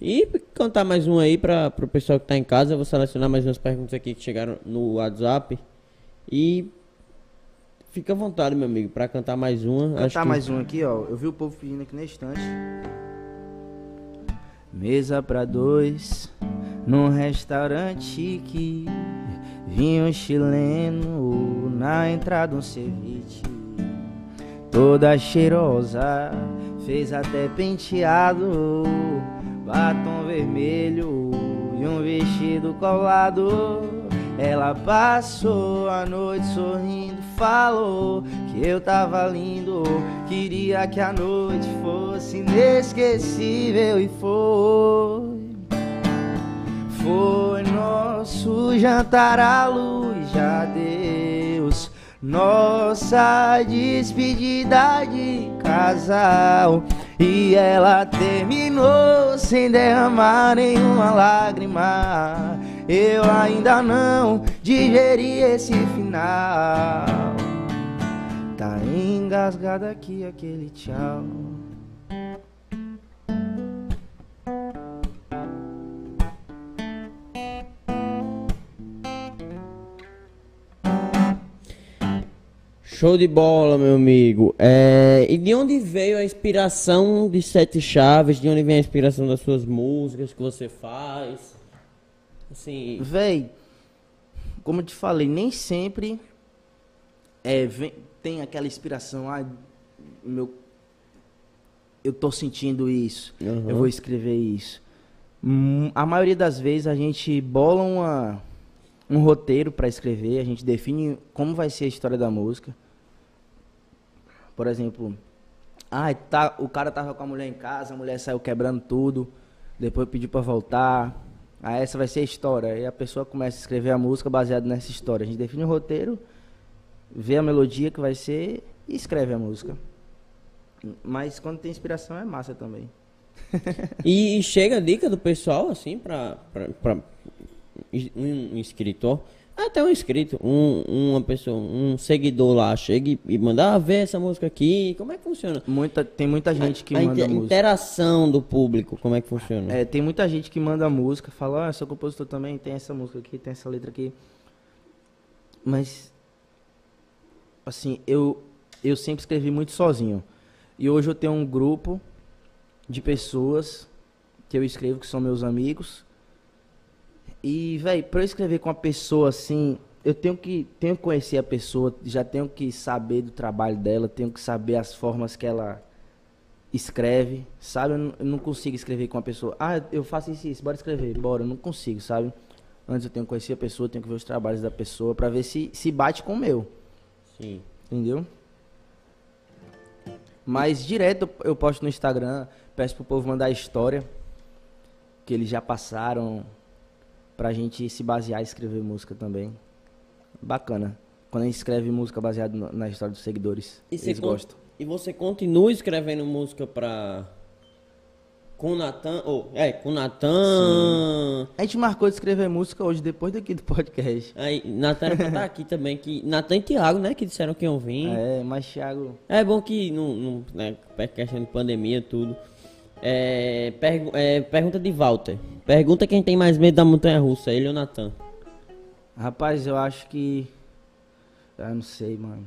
E contar mais um aí para o pessoal que tá em casa. Eu vou selecionar mais umas perguntas aqui que chegaram no WhatsApp. E fica à vontade, meu amigo, para cantar mais uma. Acho Cantar que- mais um aqui, ó. Eu vi o povo pedindo aqui na estante. Mesa pra dois num restaurante chique. Vinho chileno na entrada um ceviche, toda cheirosa, fez até penteado, batom vermelho e um vestido colado. Ela passou a noite sorrindo, falou que eu tava lindo. Queria que a noite fosse inesquecível e foi. Foi nosso jantar à luz de adeus. Nossa despedida de casal. E ela terminou sem derramar nenhuma lágrima. Eu ainda não digeri esse final. Tá engasgado aqui aquele tchau. Show de bola, meu amigo. É, e de onde veio a inspiração de Sete Chaves? De onde vem a inspiração das suas músicas que você faz? Assim, Véi, como eu te falei, nem sempre é, vem- tem aquela inspiração, ah, meu, eu tô sentindo isso, Uhum. eu vou escrever isso. Hum, a maioria das vezes a gente bola uma, um roteiro para escrever, a gente define como vai ser a história da música. Por exemplo, ah, tá, o cara tava com a mulher em casa, a mulher saiu quebrando tudo, depois pediu para voltar. Ah, essa vai ser a história. Aí a pessoa começa a escrever a música baseada nessa história. A gente define o roteiro, vê a melodia que vai ser e escreve a música. Mas quando tem inspiração é massa também. E, e chega a dica do pessoal, assim, pra, pra, pra um escritor, até um inscrito, um, uma pessoa, um seguidor lá, chega e, manda, ah, vê essa música aqui, como é que funciona? Muita, tem muita gente que a manda inte- música. interação do público, como é que funciona? É, tem muita gente que manda música, fala, ah, sou compositor também, tem essa música aqui, tem essa letra aqui. Mas, assim, eu, eu sempre escrevi muito sozinho. E hoje eu tenho um grupo de pessoas que eu escrevo, que são meus amigos. E, velho, pra eu escrever com uma pessoa assim, eu tenho que, tenho que conhecer a pessoa, já tenho que saber do trabalho dela, tenho que saber as formas que ela escreve, sabe? Eu não, eu não consigo escrever com uma pessoa. Ah, eu faço isso, e isso, bora escrever, bora. Eu não consigo, sabe? Antes eu tenho que conhecer a pessoa, tenho que ver os trabalhos da pessoa pra ver se se bate com o meu, Sim. entendeu? Mas direto eu- eu posto no Instagram, peço pro povo mandar história que eles já passaram pra gente se basear e escrever música também. Bacana. Quando a gente escreve música baseada na história dos seguidores, E eles gostam. e você continua escrevendo música pra. Com o Natan. Ou, é, com o Natan. A gente marcou de escrever música hoje, depois daqui do podcast. Aí, Natan era pra estar aqui também. Que, Natan e Thiago, né? Que disseram que iam vir. É, mas Thiago. É bom que, não, não, né, questão de pandemia tudo. É, pergu- é, pergunta de Walter. Pergunta quem tem mais medo da montanha russa, ele ou Natan? Rapaz, eu acho que. Ah, não sei, mano.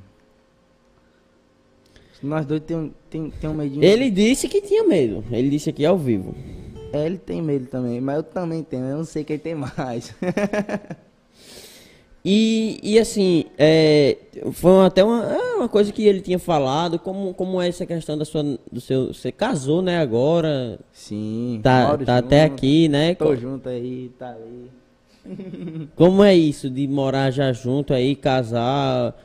Nós dois tem, um- tem, tem um medinho. Ele disse que tinha medo. Ele disse aqui ao vivo. É, ele tem medo também, mas eu também tenho. Eu não sei quem tem mais. E, e assim, é, foi até uma, é uma coisa que ele tinha falado, como, como é essa questão da sua, do seu, você casou, né, agora, Sim. tá, tá até junto, aqui, né, Tô junto aí, tá ali. como é isso de morar já junto aí, casar,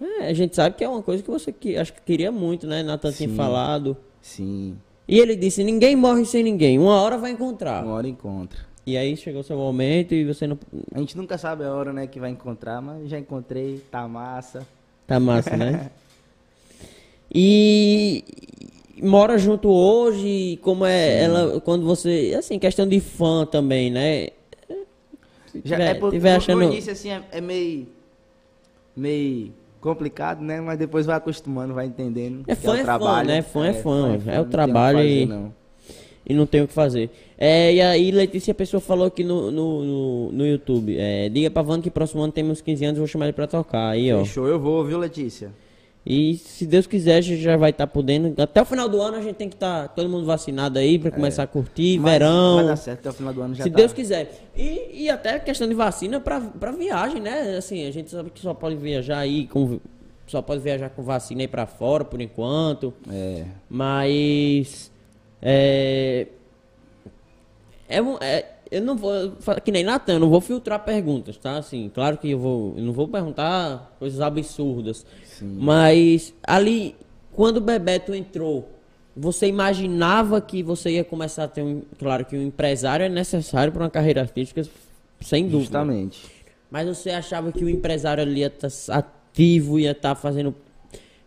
É, a gente sabe que é uma coisa que você que, acho que queria muito, né, Natan tinha falado, Sim. e ele disse, ninguém morre sem ninguém, uma hora vai encontrar, Uma hora encontra. E aí chegou seu momento e você não, A gente nunca sabe a hora, né, que vai encontrar, mas já encontrei, tá massa. Tá massa, né? E mora junto hoje, como é ela quando você, assim, questão de fã também, né? Já Tiver- é por, tiver no- achando- no início assim é, é meio meio complicado, né? Mas depois vai acostumando, vai entendendo. É que fã é fã, né? Fã é fã, é o não tem trabalho que fazer, e- não. E não tem o que fazer. É, e aí, Letícia, a pessoa falou aqui no, no, no, no YouTube. É, diga pra Vando que próximo ano temos 15 anos, vou chamar ele pra tocar. Aí, ó. Fechou, eu vou, viu, Letícia? E se Deus quiser, a gente já vai estar podendo. Até o final do ano a gente tem que estar todo mundo vacinado aí pra começar a curtir, Mas verão. Vai dar certo até o final do ano já Se tá. Deus quiser. E, e até questão de vacina pra, pra viagem, né? Assim, a gente sabe que só pode viajar aí com. Só pode viajar com vacina aí pra fora por enquanto. É. Mas. É. É, um- é- eu não vou. Que nem Natan, eu não vou filtrar perguntas, tá? Assim, claro que eu vou. Eu não vou perguntar coisas absurdas. Mas ali, quando o Bebeto entrou, você imaginava que você ia começar a ter um. Claro que um empresário é necessário para uma carreira artística, sem dúvida. Justamente. Mas você achava que o empresário ali ia estar ativo, ia estar fazendo.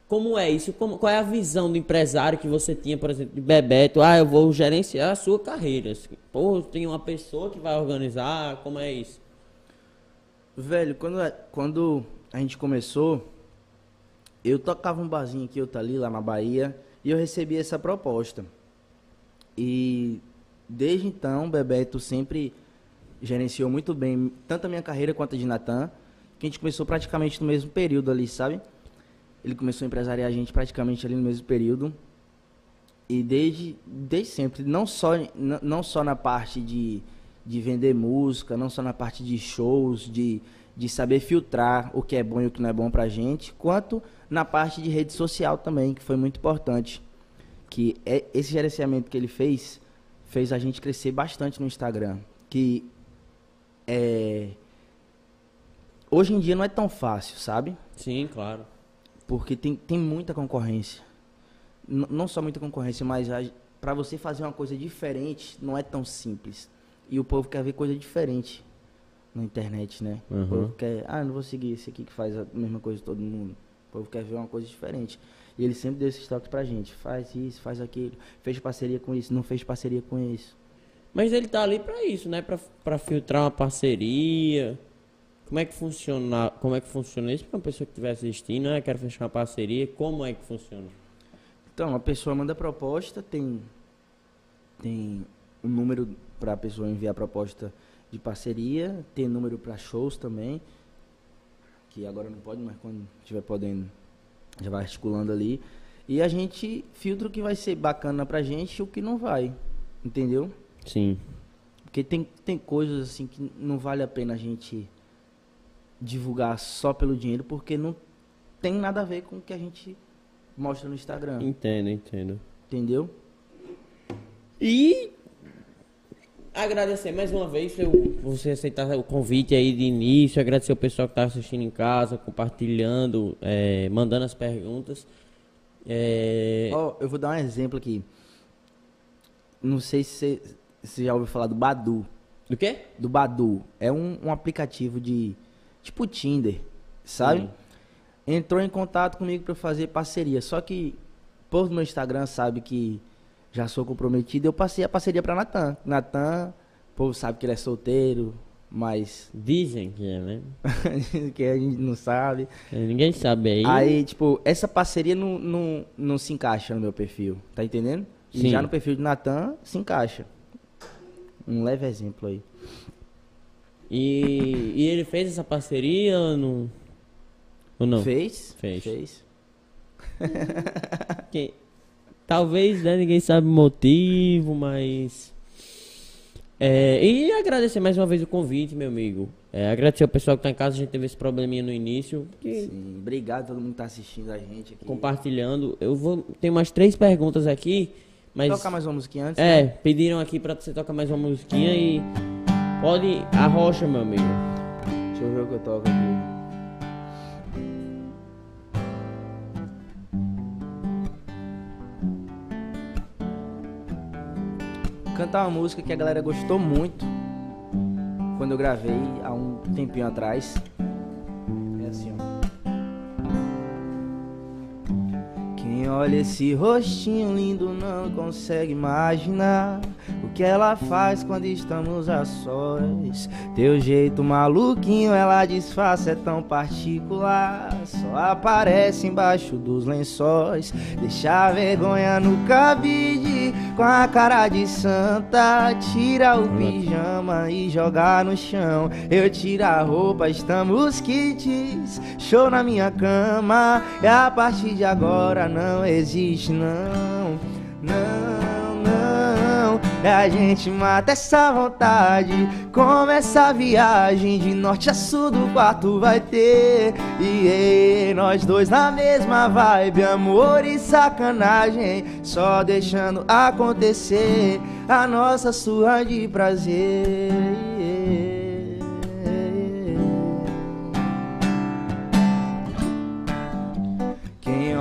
Como é isso? Como, qual é a visão do empresário que você tinha, por exemplo, de Bebeto? Ah, eu vou gerenciar a sua carreira. Pô, tem uma pessoa que vai organizar, como é isso? Velho, quando, a- quando a gente começou, eu tocava um barzinho aqui, outro ali, lá na Bahia, e eu recebi essa proposta. E desde então, Bebeto sempre gerenciou muito bem, tanto a minha carreira quanto a de Natan, que a gente começou praticamente no mesmo período ali, sabe? Ele começou a empresariar a gente praticamente ali no mesmo período. E desde, desde sempre, não só, não só na parte de, de vender música, não só na parte de shows, de, de saber filtrar o que é bom e o que não é bom pra gente, quanto na parte de rede social também, que foi muito importante. Que é, esse gerenciamento que ele fez, fez a gente crescer bastante no Instagram. Que é, hoje em dia não é tão fácil, sabe? Sim, claro. Porque tem, tem muita concorrência. N- não só muita concorrência, mas para você fazer uma coisa diferente não é tão simples. E o povo quer ver coisa diferente na internet, né? Uhum. O povo quer, ah, não vou seguir esse aqui que faz a mesma coisa todo mundo. O povo quer ver uma coisa diferente. E ele sempre deu esses toques pra gente. Faz isso, faz aquilo. Fez parceria com isso, não fez parceria com isso. Mas ele tá ali pra isso, né? Pra, pra filtrar uma parceria. Como é que funciona, como é que funciona isso pra uma pessoa que estiver assistindo, né? Quero fechar uma parceria, como é que funciona? Então, a pessoa manda proposta, tem tem um número para a pessoa enviar a proposta de parceria, tem número para shows também, que agora não pode, mas quando estiver podendo, já vai articulando ali. E a gente filtra o que vai ser bacana pra gente e o que não vai, entendeu? Sim. Porque tem, tem coisas assim que não vale a pena a gente divulgar só pelo dinheiro, porque não tem nada a ver com o que a gente mostra no Instagram, Entendo, entendo. entendeu? E agradecer mais uma vez por você aceitar o convite aí de início, agradecer o pessoal que está assistindo em casa, compartilhando, é, mandando as perguntas. É, Ó, eu vou dar um exemplo aqui. Não sei se você, você já ouviu falar do Badu. Do quê? Do Badu. É um, um aplicativo de. Tipo Tinder, sabe? Sim. Entrou em contato comigo para fazer parceria. Só que, o povo do meu Instagram sabe que já sou comprometido. Eu passei a parceria pra Natan. Natan, o povo sabe que ele é solteiro, mas. Dizem que é, né? que a gente não sabe. É, Ninguém sabe aí. Aí, tipo, essa parceria não, não, não se encaixa no meu perfil, tá entendendo? E Sim. já no perfil de Natan se encaixa. Um leve exemplo aí. E, e ele fez essa parceria ou não? Ou não? Fez? Fez. Fez. Que- talvez, né? Ninguém sabe o motivo, mas. É, e agradecer mais uma vez o convite, meu amigo. É, agradecer ao pessoal que tá em casa, a gente teve esse probleminha no início. Que, Sim. Obrigado a todo mundo que tá assistindo a gente aqui. compartilhando. Eu vou. Tem umas três perguntas aqui, mas. Tocar mais uma musiquinha antes? É, né? pediram aqui pra você tocar mais uma musiquinha e. Pode. Arrocha, meu amigo. Deixa eu ver o que eu toco aqui. Cantar uma música que a galera gostou muito quando eu gravei há um tempinho atrás. É assim, ó. Quem olha esse rostinho lindo não consegue imaginar que ela faz quando estamos a sós. Teu jeito maluquinho ela disfarça é tão particular, só aparece embaixo dos lençóis. Deixa a vergonha no cabide, com a cara de santa. Tira o pijama e joga no chão. Eu tiro a roupa, estamos kits. Show na minha cama. E a partir de agora não existe, não. Não, E a gente mata essa vontade. Como essa viagem de norte a sul do quarto vai ter. E nós dois na mesma vibe, amor e sacanagem. Só deixando acontecer a nossa surra de prazer.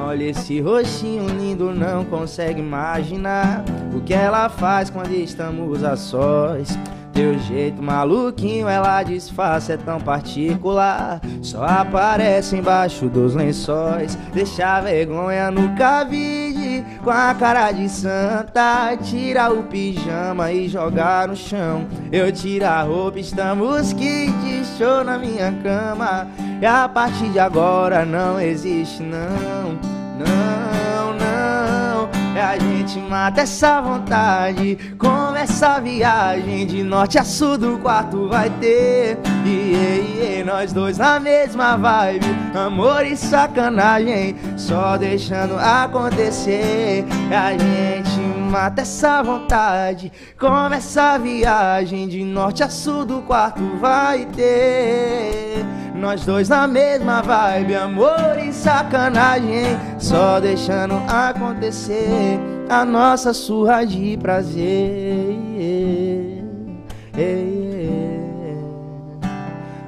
Olha esse rostinho lindo não consegue imaginar o que ela faz quando estamos a sós. Teu jeito maluquinho, ela disfarça, é tão particular. Só aparece embaixo dos lençóis. Deixa a vergonha no cabide, com a cara de santa. Tira o pijama e joga no chão. Eu tiro a roupa, estamos kit, show na minha cama. E a partir de agora não existe, não, não, não. É a gente mata essa vontade. Como essa viagem de norte a sul do quarto vai ter. E, e, e nós dois na mesma vibe. Amor e sacanagem. Só deixando acontecer. É a gente mata essa vontade. Como essa viagem de norte a sul do quarto vai ter. Nós dois na mesma vibe, amor e sacanagem. Só deixando acontecer a nossa surra de prazer.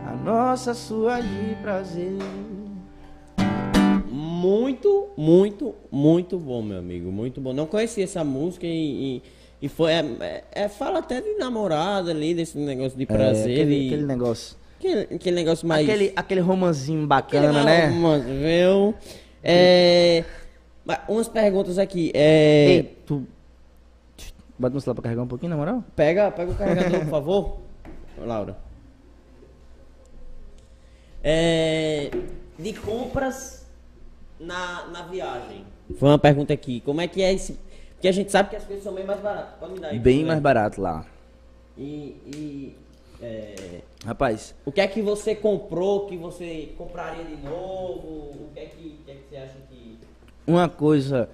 A nossa surra de prazer. Muito, muito, muito bom, meu amigo. Muito bom. Não conhecia essa música e, e, e foi. É, é- é- fala até de namorada ali, desse negócio de prazer. É, aquele, e- aquele negócio. aquele, aquele negócio mais. Aquele, aquele romanzinho aquele bacana, né? romance, viu? É, mas umas perguntas aqui. É, Ei, tu. Bota no celular pra carregar um pouquinho, na moral? Pega, pega o carregador, por favor. Laura. É, de compras na, na viagem. Foi uma pergunta aqui. Como é que é esse. Porque a gente sabe que as coisas são bem mais baratas. Pode me dar aí, Bem mais barato lá. E. e, é, Rapaz, o que é que você comprou que você compraria de novo? O que é que, que, é que você acha que. uma coisa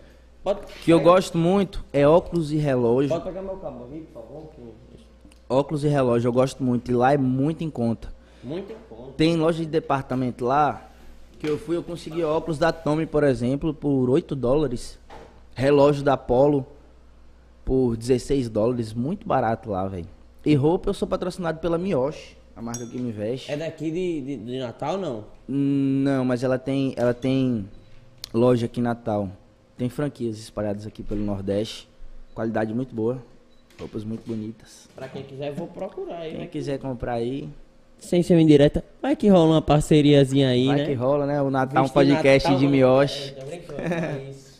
Pode, que eu gosto muito é óculos e relógio. Pode pegar meu cabo aqui, por favor? que- Óculos e relógio eu gosto muito. E lá é muito em conta. Muito em conta. Tem loja de departamento lá que eu fui, eu consegui óculos da Tommy, por exemplo, por 8 dólares. Relógio da Polo por 16 dólares. Muito barato lá, velho. E roupa eu sou patrocinado pela Miyoshi, a marca que me veste. É daqui de, de, de Natal, não? Não, mas ela tem, ela tem loja aqui em Natal. Tem franquias espalhadas aqui pelo Nordeste. Qualidade muito boa. Roupas muito bonitas. Pra quem quiser, eu vou procurar aí. Quem né? quiser comprar aí, Sem ser indireta, vai que rola uma parceriazinha aí, vai né? que rola, né? O Natal, um podcast Natal, de Miyoshi. é, tá é isso.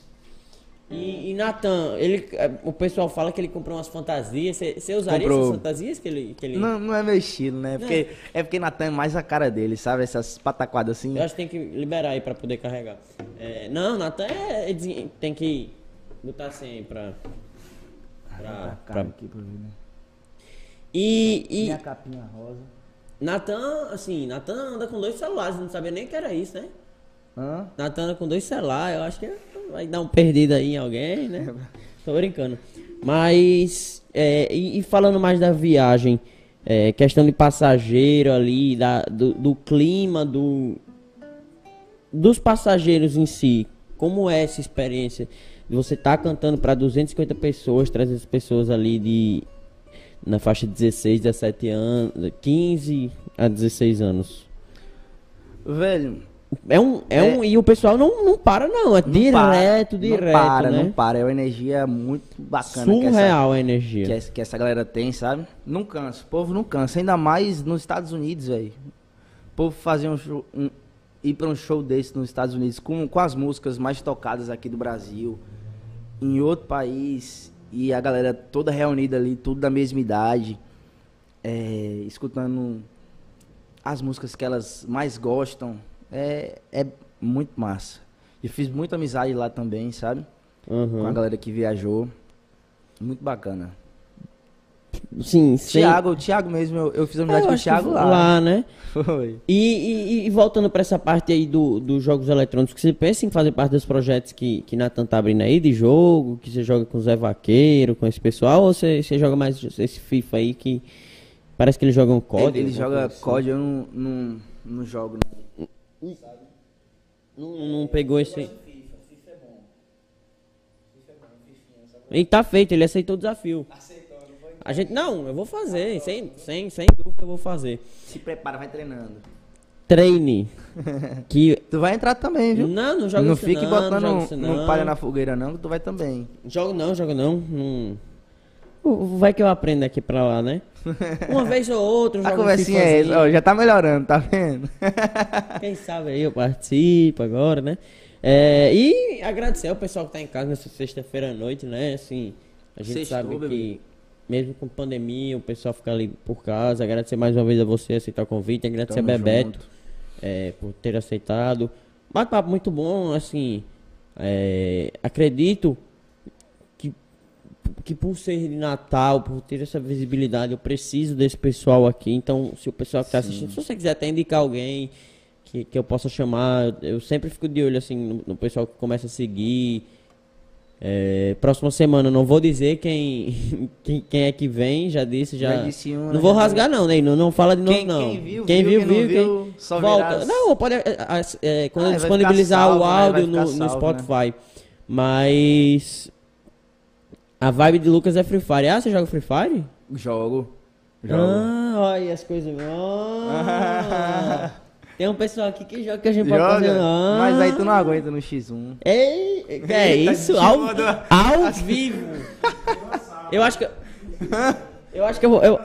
E, e Natan, ele, é, o pessoal fala que ele comprou umas fantasias. Você usaria Comprou. essas fantasias que ele. Que ele... Não, não é meu estilo, né? Porque, é porque Natan é mais a cara dele, sabe? Essas pataquadas assim. Eu acho que tem que liberar aí pra poder carregar. É, não, Natan é, é tem que botar assim pra. pra, pra- aqui pra ver, né? E, e Minha capinha rosa. Natan, assim, Natan anda com dois celulares, não sabia nem que era isso, né? Hã? Natan anda com dois celulares, eu acho que vai dar um perdido aí em alguém, né? Tô brincando. Mas, é, e, e falando mais da viagem, é, questão de passageiro ali, da, do, do clima, do, dos passageiros em si, como é essa experiência você estar cantando para 250 pessoas, 300 pessoas ali de na faixa de 16, 17 anos, 15 a 16 anos. Velho, É um, é, É. um e o pessoal não, não para não, é não direto, para, direto, não para, né? não para. É uma energia muito bacana essa, Surreal a energia. que, essa, que essa galera tem, sabe? Não cansa, o povo não cansa. Ainda mais nos Estados Unidos, velho. O povo fazer um show, um- ir pra um show desse nos Estados Unidos com, com as músicas mais tocadas aqui do Brasil, em outro país, e a galera toda reunida ali, tudo da mesma idade, é, escutando as músicas que elas mais gostam, é, é muito massa. Eu fiz muita amizade lá também, sabe? Com a Uhum. galera que viajou. Muito bacana. Sim, sem... Thiago, o Thiago mesmo, eu, eu fiz amizade Eu com o que Thiago lá. lá, né? Foi. E, e- e voltando para essa parte aí do, dos jogos eletrônicos, você pensa em fazer parte dos projetos que, que Nathan tá abrindo aí de jogo, que você joga com o Zé Vaqueiro, com esse pessoal, ou você, você joga mais esse FIFA aí que parece que eles jogam COD? Ele, ele joga assim? COD, eu não, não, não jogo. não. Não, não pegou esse. E tá feito, ele aceitou o desafio. A gente, não, eu vou fazer, sem, sem, sem dúvida eu vou fazer. Se prepara, vai treinando. Treine. Que. Tu vai entrar também, viu? Não, não joga não isso fique não, botando não isso não não. palha na fogueira não, que tu vai também. Jogo não, jogo não. não. Vai que eu aprendo aqui pra lá, né? Uma vez ou outra, eu A um conversinha é essa, ó, já tá melhorando, tá vendo? Quem sabe aí eu participo agora, né? É, e agradecer ao pessoal que tá em casa nessa sexta-feira à noite, né? Assim, a gente Sextou, sabe bebê. Mesmo com pandemia, o pessoal fica ali por casa. Agradecer mais uma vez a você aceitar o convite, agradecer Tamo a Bebeto é, por ter aceitado. Bate-papo muito bom, assim. é, acredito que, que por ser de Natal, por ter essa visibilidade, eu preciso desse pessoal aqui. Então, se o pessoal que está assistindo, se você quiser até indicar alguém que, que eu possa chamar, eu sempre fico de olho assim no, no pessoal que começa a seguir. É, próxima semana, não vou dizer quem, quem, quem é que vem, já disse, já. Já disse um, não né, vou rasgar, não, Ney. Não, não fala de novo, Quem- não. quem viu, quem viu, viu, viu, quem só volta. Não, pode. é, é, é, quando Ah, eu disponibilizar ficar o salvo, né? áudio Vai no, ficar no salvo, né? Spotify. Mas. A vibe de Lucas é Free Fire. Ah, você joga Free Fire? Jogo. Jogo. Ah, olha as coisas. Ah, tem um pessoal aqui que joga que a gente pode fazer. Joga, Ah. mas aí tu não aguenta no X1. Ei, que é Eita, isso? Ao, mandou- ao vivo. Eu acho que. Eu acho que eu vou. Eu,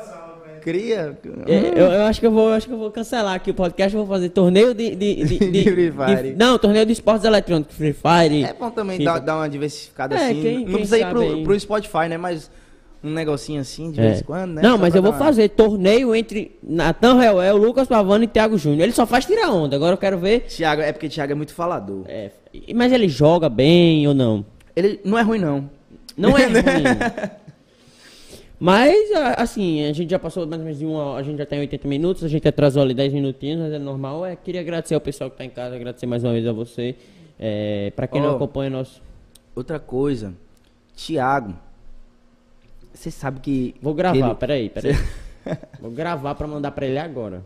Cria. É, Eu, eu acho que eu vou, eu acho que eu vou cancelar aqui o podcast. Eu vou fazer torneio de, de, de, de- De Free Fire. de- não, torneio de esportes eletrônicos, Free Fire. É bom também dar, dar uma diversificada É, assim. quem- não quem precisa ir pro, aí. pro Spotify, né? Mas um negocinho assim, de É. vez em quando, né? Não, Só mas eu vou uma- fazer torneio entre Natan Reuel, Lucas Pavano e Thiago Júnior. Ele só faz tirar onda. Agora eu quero ver. Thiago, é porque Thiago é muito falador. é, mas ele joga bem ou não? Ele não é ruim, não. Não é ruim. Mas, assim, a gente já passou mais ou menos de uma. A gente já tem 80 minutos, a gente atrasou ali 10 minutinhos, mas é normal. É, queria agradecer ao pessoal que tá em casa, agradecer mais uma vez a você. É, pra quem não Ó. acompanha nosso. Outra coisa, Thiago, você sabe que. Vou gravar, ele- peraí, peraí. Vou gravar pra mandar pra ele agora.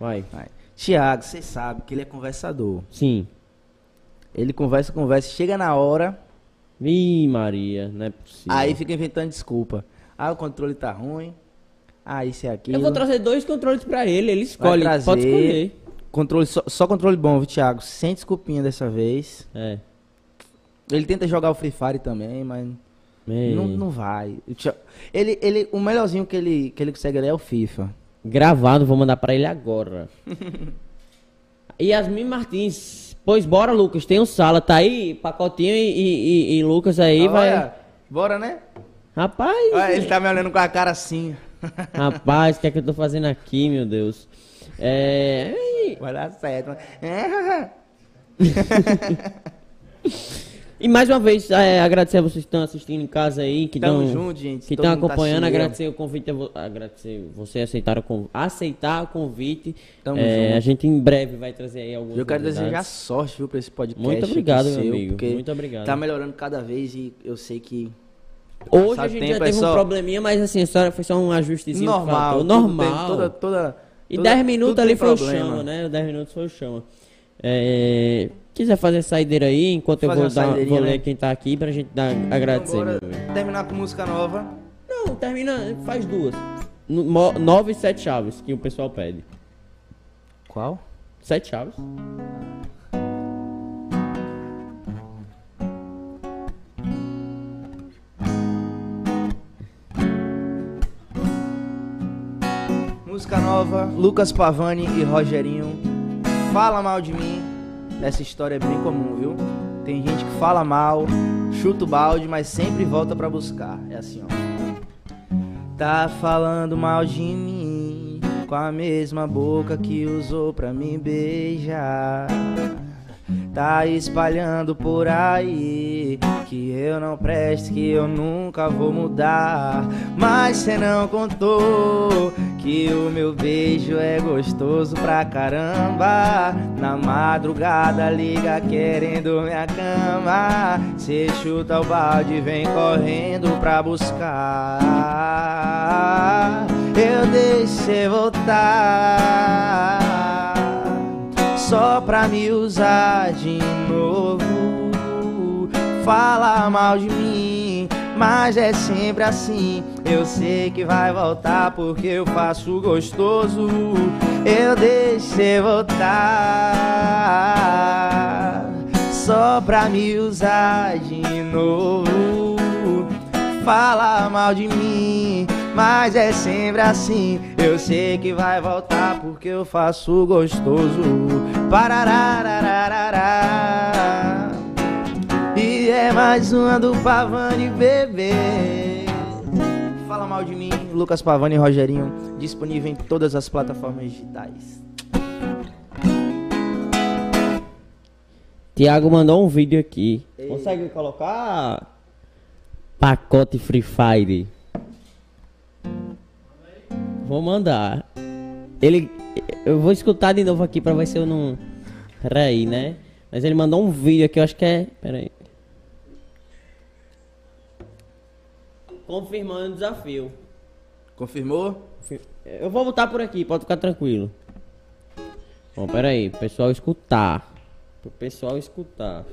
Vai. Vai. Thiago, você sabe que ele é conversador. Sim. Ele conversa, conversa, chega na hora, Ih, Maria, não é possível. aí fica inventando desculpa. Ah, o controle tá ruim. Ah, isso é aquilo. Eu vou trazer dois controles pra ele, ele escolhe. trazer. Pode escolher. Controle, só, só controle bom, viu, Thiago? Sem desculpinha dessa vez. É. Ele tenta jogar o Free Fire também, mas Ei. não, não vai. Ele, ele, o melhorzinho que ele, que ele consegue ali é o FIFA. Gravado, vou mandar pra ele agora. Yasmin Martins. Pois bora, Lucas. Tem um sala, tá aí, pacotinho e, e- e- e Lucas aí vai. Olha, Bora, né? Rapaz, Olha, ele tá me olhando com a cara assim. rapaz, o que é que eu tô fazendo aqui, meu Deus? É. Vai dar certo. É. E mais uma vez, é, agradecer a vocês que estão assistindo em casa aí, que Tamo estão junto, gente. que estão tá acompanhando, assistindo. agradecer o convite, agradecer você aceitar o, con- aceitar o convite. Tamo É, junto. A gente em breve vai trazer aí alguns Eu quero desejar sorte, viu, pra esse podcast. Muito obrigado, meu seu, amigo. Muito obrigado. Tá melhorando cada vez e eu sei que. Hoje a gente tempo já é teve um só- probleminha, mas assim, a foi só um ajustezinho normal. tem- Normal. Toda, toda, E toda- 10 minutos ali foi o problema. chama, né? 10 minutos foi o chama. É, quiser fazer saideira aí, enquanto eu vou, dar, vou ler né? quem tá aqui pra gente dar, agradecer. Amigo. terminar com música nova. Não, termina, faz duas. No- Nove e sete chaves que o pessoal pede. Qual? Sete chaves? Música nova, Lucas Pavani e Rogerinho. Fala mal de mim. Essa história é bem comum, viu? Tem gente que fala mal, chuta o balde, mas sempre volta pra buscar. É assim, ó. Tá falando mal de mim, com a mesma boca que usou pra me beijar. Tá espalhando por aí que eu não presto, que eu nunca vou mudar. Mas cê não contou que o meu beijo é gostoso pra caramba. Na madrugada liga querendo minha cama. Cê chuta o balde, vem correndo pra buscar. Eu deixo cê voltar só pra me usar de novo. Fala mal de mim, mas é sempre assim. Eu sei que vai voltar porque eu faço gostoso. Eu deixei voltar só pra me usar de novo. Fala mal de mim, mas é sempre assim. Eu sei que vai voltar porque eu faço gostoso. Parararararará. E é mais uma do Pavani bebê. Fala mal de mim, Lucas Pavani e Rogerinho, disponível em todas as plataformas digitais. Tiago mandou um vídeo aqui. Consegue colocar pacote Free Fire? Vou mandar. Ele. Eu vou escutar de novo aqui pra ver se eu não. Peraí, né? Mas ele mandou um vídeo aqui, eu acho que é. Peraí. Confirmando o desafio. Confirmou? Eu vou botar por aqui, pode ficar tranquilo. Bom, peraí, pessoal escutar. Pro pessoal escutar.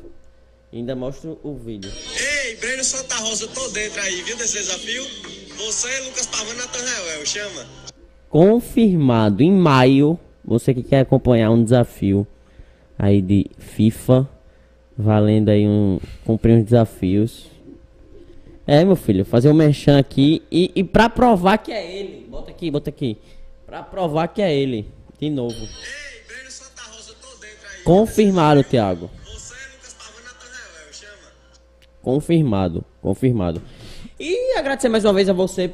Ainda mostro o vídeo. Ei, Breno Santa Rosa, eu tô dentro aí, viu, desse desafio? Você, Lucas e Nathan Reuel, chama. confirmado em maio. Você que quer acompanhar um desafio aí de FIFA, valendo aí um cumprir uns desafios. É, meu filho, fazer um merchan aqui e, e pra provar que é ele. Bota aqui, bota aqui. Pra provar que é ele. De novo. Ei, Breno Santa Rosa, eu tô dentro aí. Confirmado, Thiago. Confirmado, confirmado. E agradecer mais uma vez a você,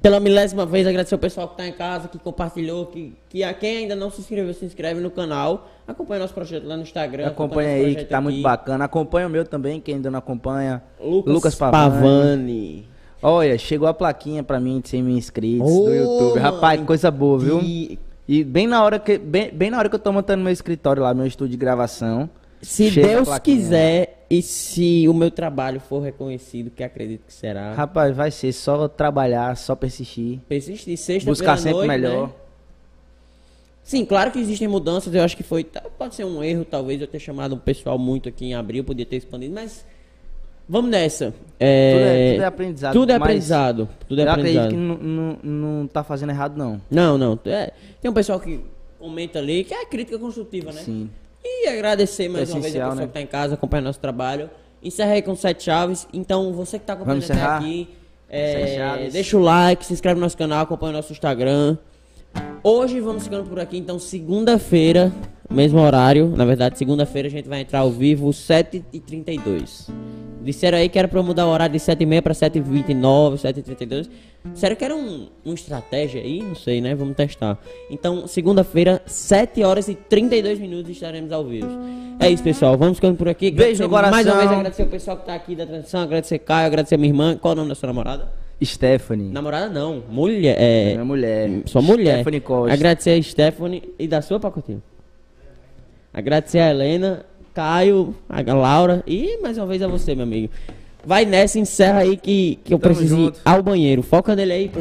pela milésima vez, agradecer o pessoal que está em casa, que compartilhou, que, que a quem ainda não se inscreveu, se inscreve no canal. Acompanha nosso projeto lá no Instagram. Acompanha aí que tá muito aqui. bacana. Acompanha o meu também, quem ainda não acompanha. Lucas, Pavani. Pavani. Olha, chegou a plaquinha pra mim de 100 mil inscritos Ô, do YouTube. Rapaz, mano. coisa boa, viu? E E bem na hora que bem, bem na hora que eu tô montando meu escritório lá, meu estúdio de gravação. Se chega Deus quiser e se o meu trabalho for reconhecido, que acredito que será. Rapaz, vai ser só trabalhar, só persistir, Persistir sexta buscar sempre noite, melhor. né? Sim, claro que existem mudanças. Eu acho que foi. Pode ser um erro, talvez, eu ter chamado um pessoal muito aqui em abril, podia ter expandido, mas. Vamos nessa. É, Tudo é- tudo é aprendizado, Tudo é aprendizado. Tudo é eu acredito aprendizado. que não, não, não tá fazendo errado, não. Não, não. é, tem um pessoal que comenta ali que é crítica construtiva, né? Sim. E agradecer mais É uma vez a pessoa né? que está em casa, acompanhando nosso trabalho. Encerra aí com sete chaves. Então, você que está acompanhando até aqui, é, deixa o like, se inscreve no nosso canal, acompanha o nosso Instagram. Hoje vamos ficando por aqui, então segunda-feira, mesmo horário. Na verdade, segunda-feira a gente vai entrar ao vivo 7h32. Disseram aí que era pra eu mudar o horário de 7h30 pra 7h29, 7h32. Sério que era um, uma estratégia aí? Não sei, né? Vamos testar. Então, segunda-feira, 7 horas e 32 minutos estaremos ao vivo. É isso, pessoal. Vamos ficando por aqui. Beijo no Agradecer Mais uma coração. vez agradecer o pessoal que tá aqui da transmissão, agradecer Caio, agradecer minha irmã. Qual é o nome da sua namorada? Stephanie. Namorada não, mulher. É, Minha mulher. sua mulher. Stephanie Costa. Agradecer a Stephanie e da sua pacotinho. Agradecer a Helena, Caio, a Laura e mais uma vez a você, meu amigo. Vai nessa, encerra aí que, que eu Tamo preciso ir junto. ao banheiro. Foca nele aí, pô.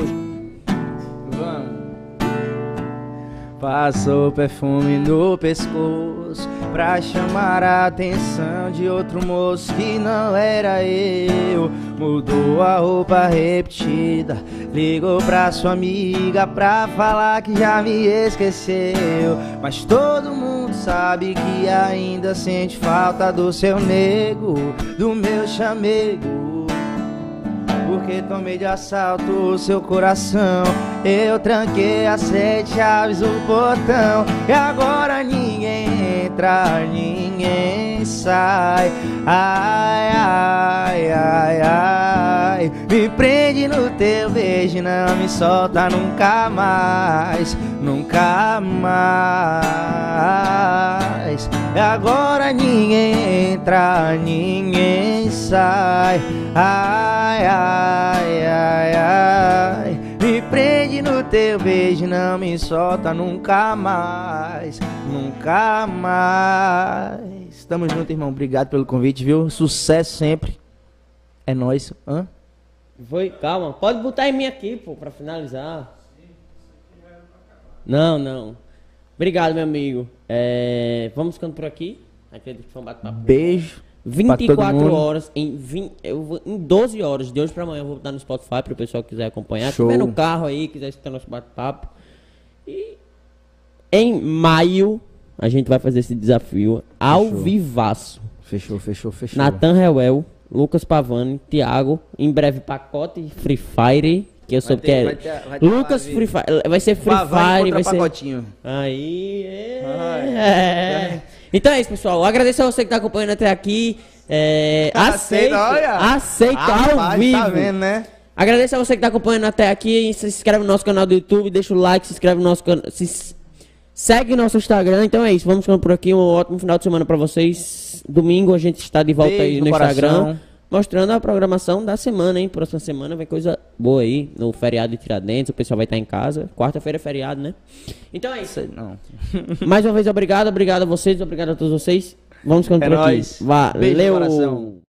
Passou perfume no pescoço pra chamar a atenção de outro moço que não era eu. Mudou a roupa repetida, ligou pra sua amiga pra falar que já me esqueceu. Mas todo mundo sabe que ainda sente falta do seu nego, do meu chamego. Porque tomei de assalto o seu coração. Eu tranquei as sete chaves do portão. E agora ninguém entra, ninguém sai. Ai, ai, ai, ai. Me prende no teu beijo não me solta nunca mais. Nunca mais. E agora ninguém entra, ninguém sai. Ai, ai, ai, ai. Me prende no teu beijo, não me solta nunca mais. Nunca mais. Tamo junto, irmão. Obrigado pelo convite, viu? Sucesso sempre. É nóis. Hã? Foi, calma. Pode botar em mim aqui, pô, pra finalizar. Não, não. Obrigado, meu amigo. É, vamos ficando por aqui. Acredito que foi um bate-papo. Beijo. Pra todo 24 mundo. horas, em, 20, eu vou, em 12 horas, de hoje pra amanhã, eu vou botar no Spotify para o pessoal que quiser acompanhar. Se Show. tiver no carro aí, quiser escutar nosso bate-papo. E em maio, a gente vai fazer esse desafio ao Fechou. vivaço. Fechou, fechou, fechou. Nathan Reuel, Lucas Pavani, Thiago, em breve pacote Free Fire, que eu soube que é. vai ter- vai ter Lucas. Free Fire, vai ser Free Fire, contra vai ser. pacotinho. Aí, é. Ai. é. Então é isso, pessoal. Agradeço a você que tá acompanhando até aqui. É, aceito, aceito ao Rapaz, vivo. Tá vendo, né? Agradeço a você que tá acompanhando até aqui. Se inscreve no nosso canal do YouTube, deixa o like, se inscreve no nosso canal. Se... Segue nosso Instagram. Então é isso. Vamos ficando por aqui. Um ótimo final de semana pra vocês. Domingo a gente está de volta Beijo aí no no Instagram. Mostrando a programação da semana, hein? Próxima semana vem coisa boa aí. No feriado de Tiradentes, o pessoal vai estar em casa. Quarta-feira é feriado, né? Então é isso. Não. Mais uma vez, obrigado. Obrigado a vocês. Obrigado a todos vocês. Vamos ficando É aqui. Valeu.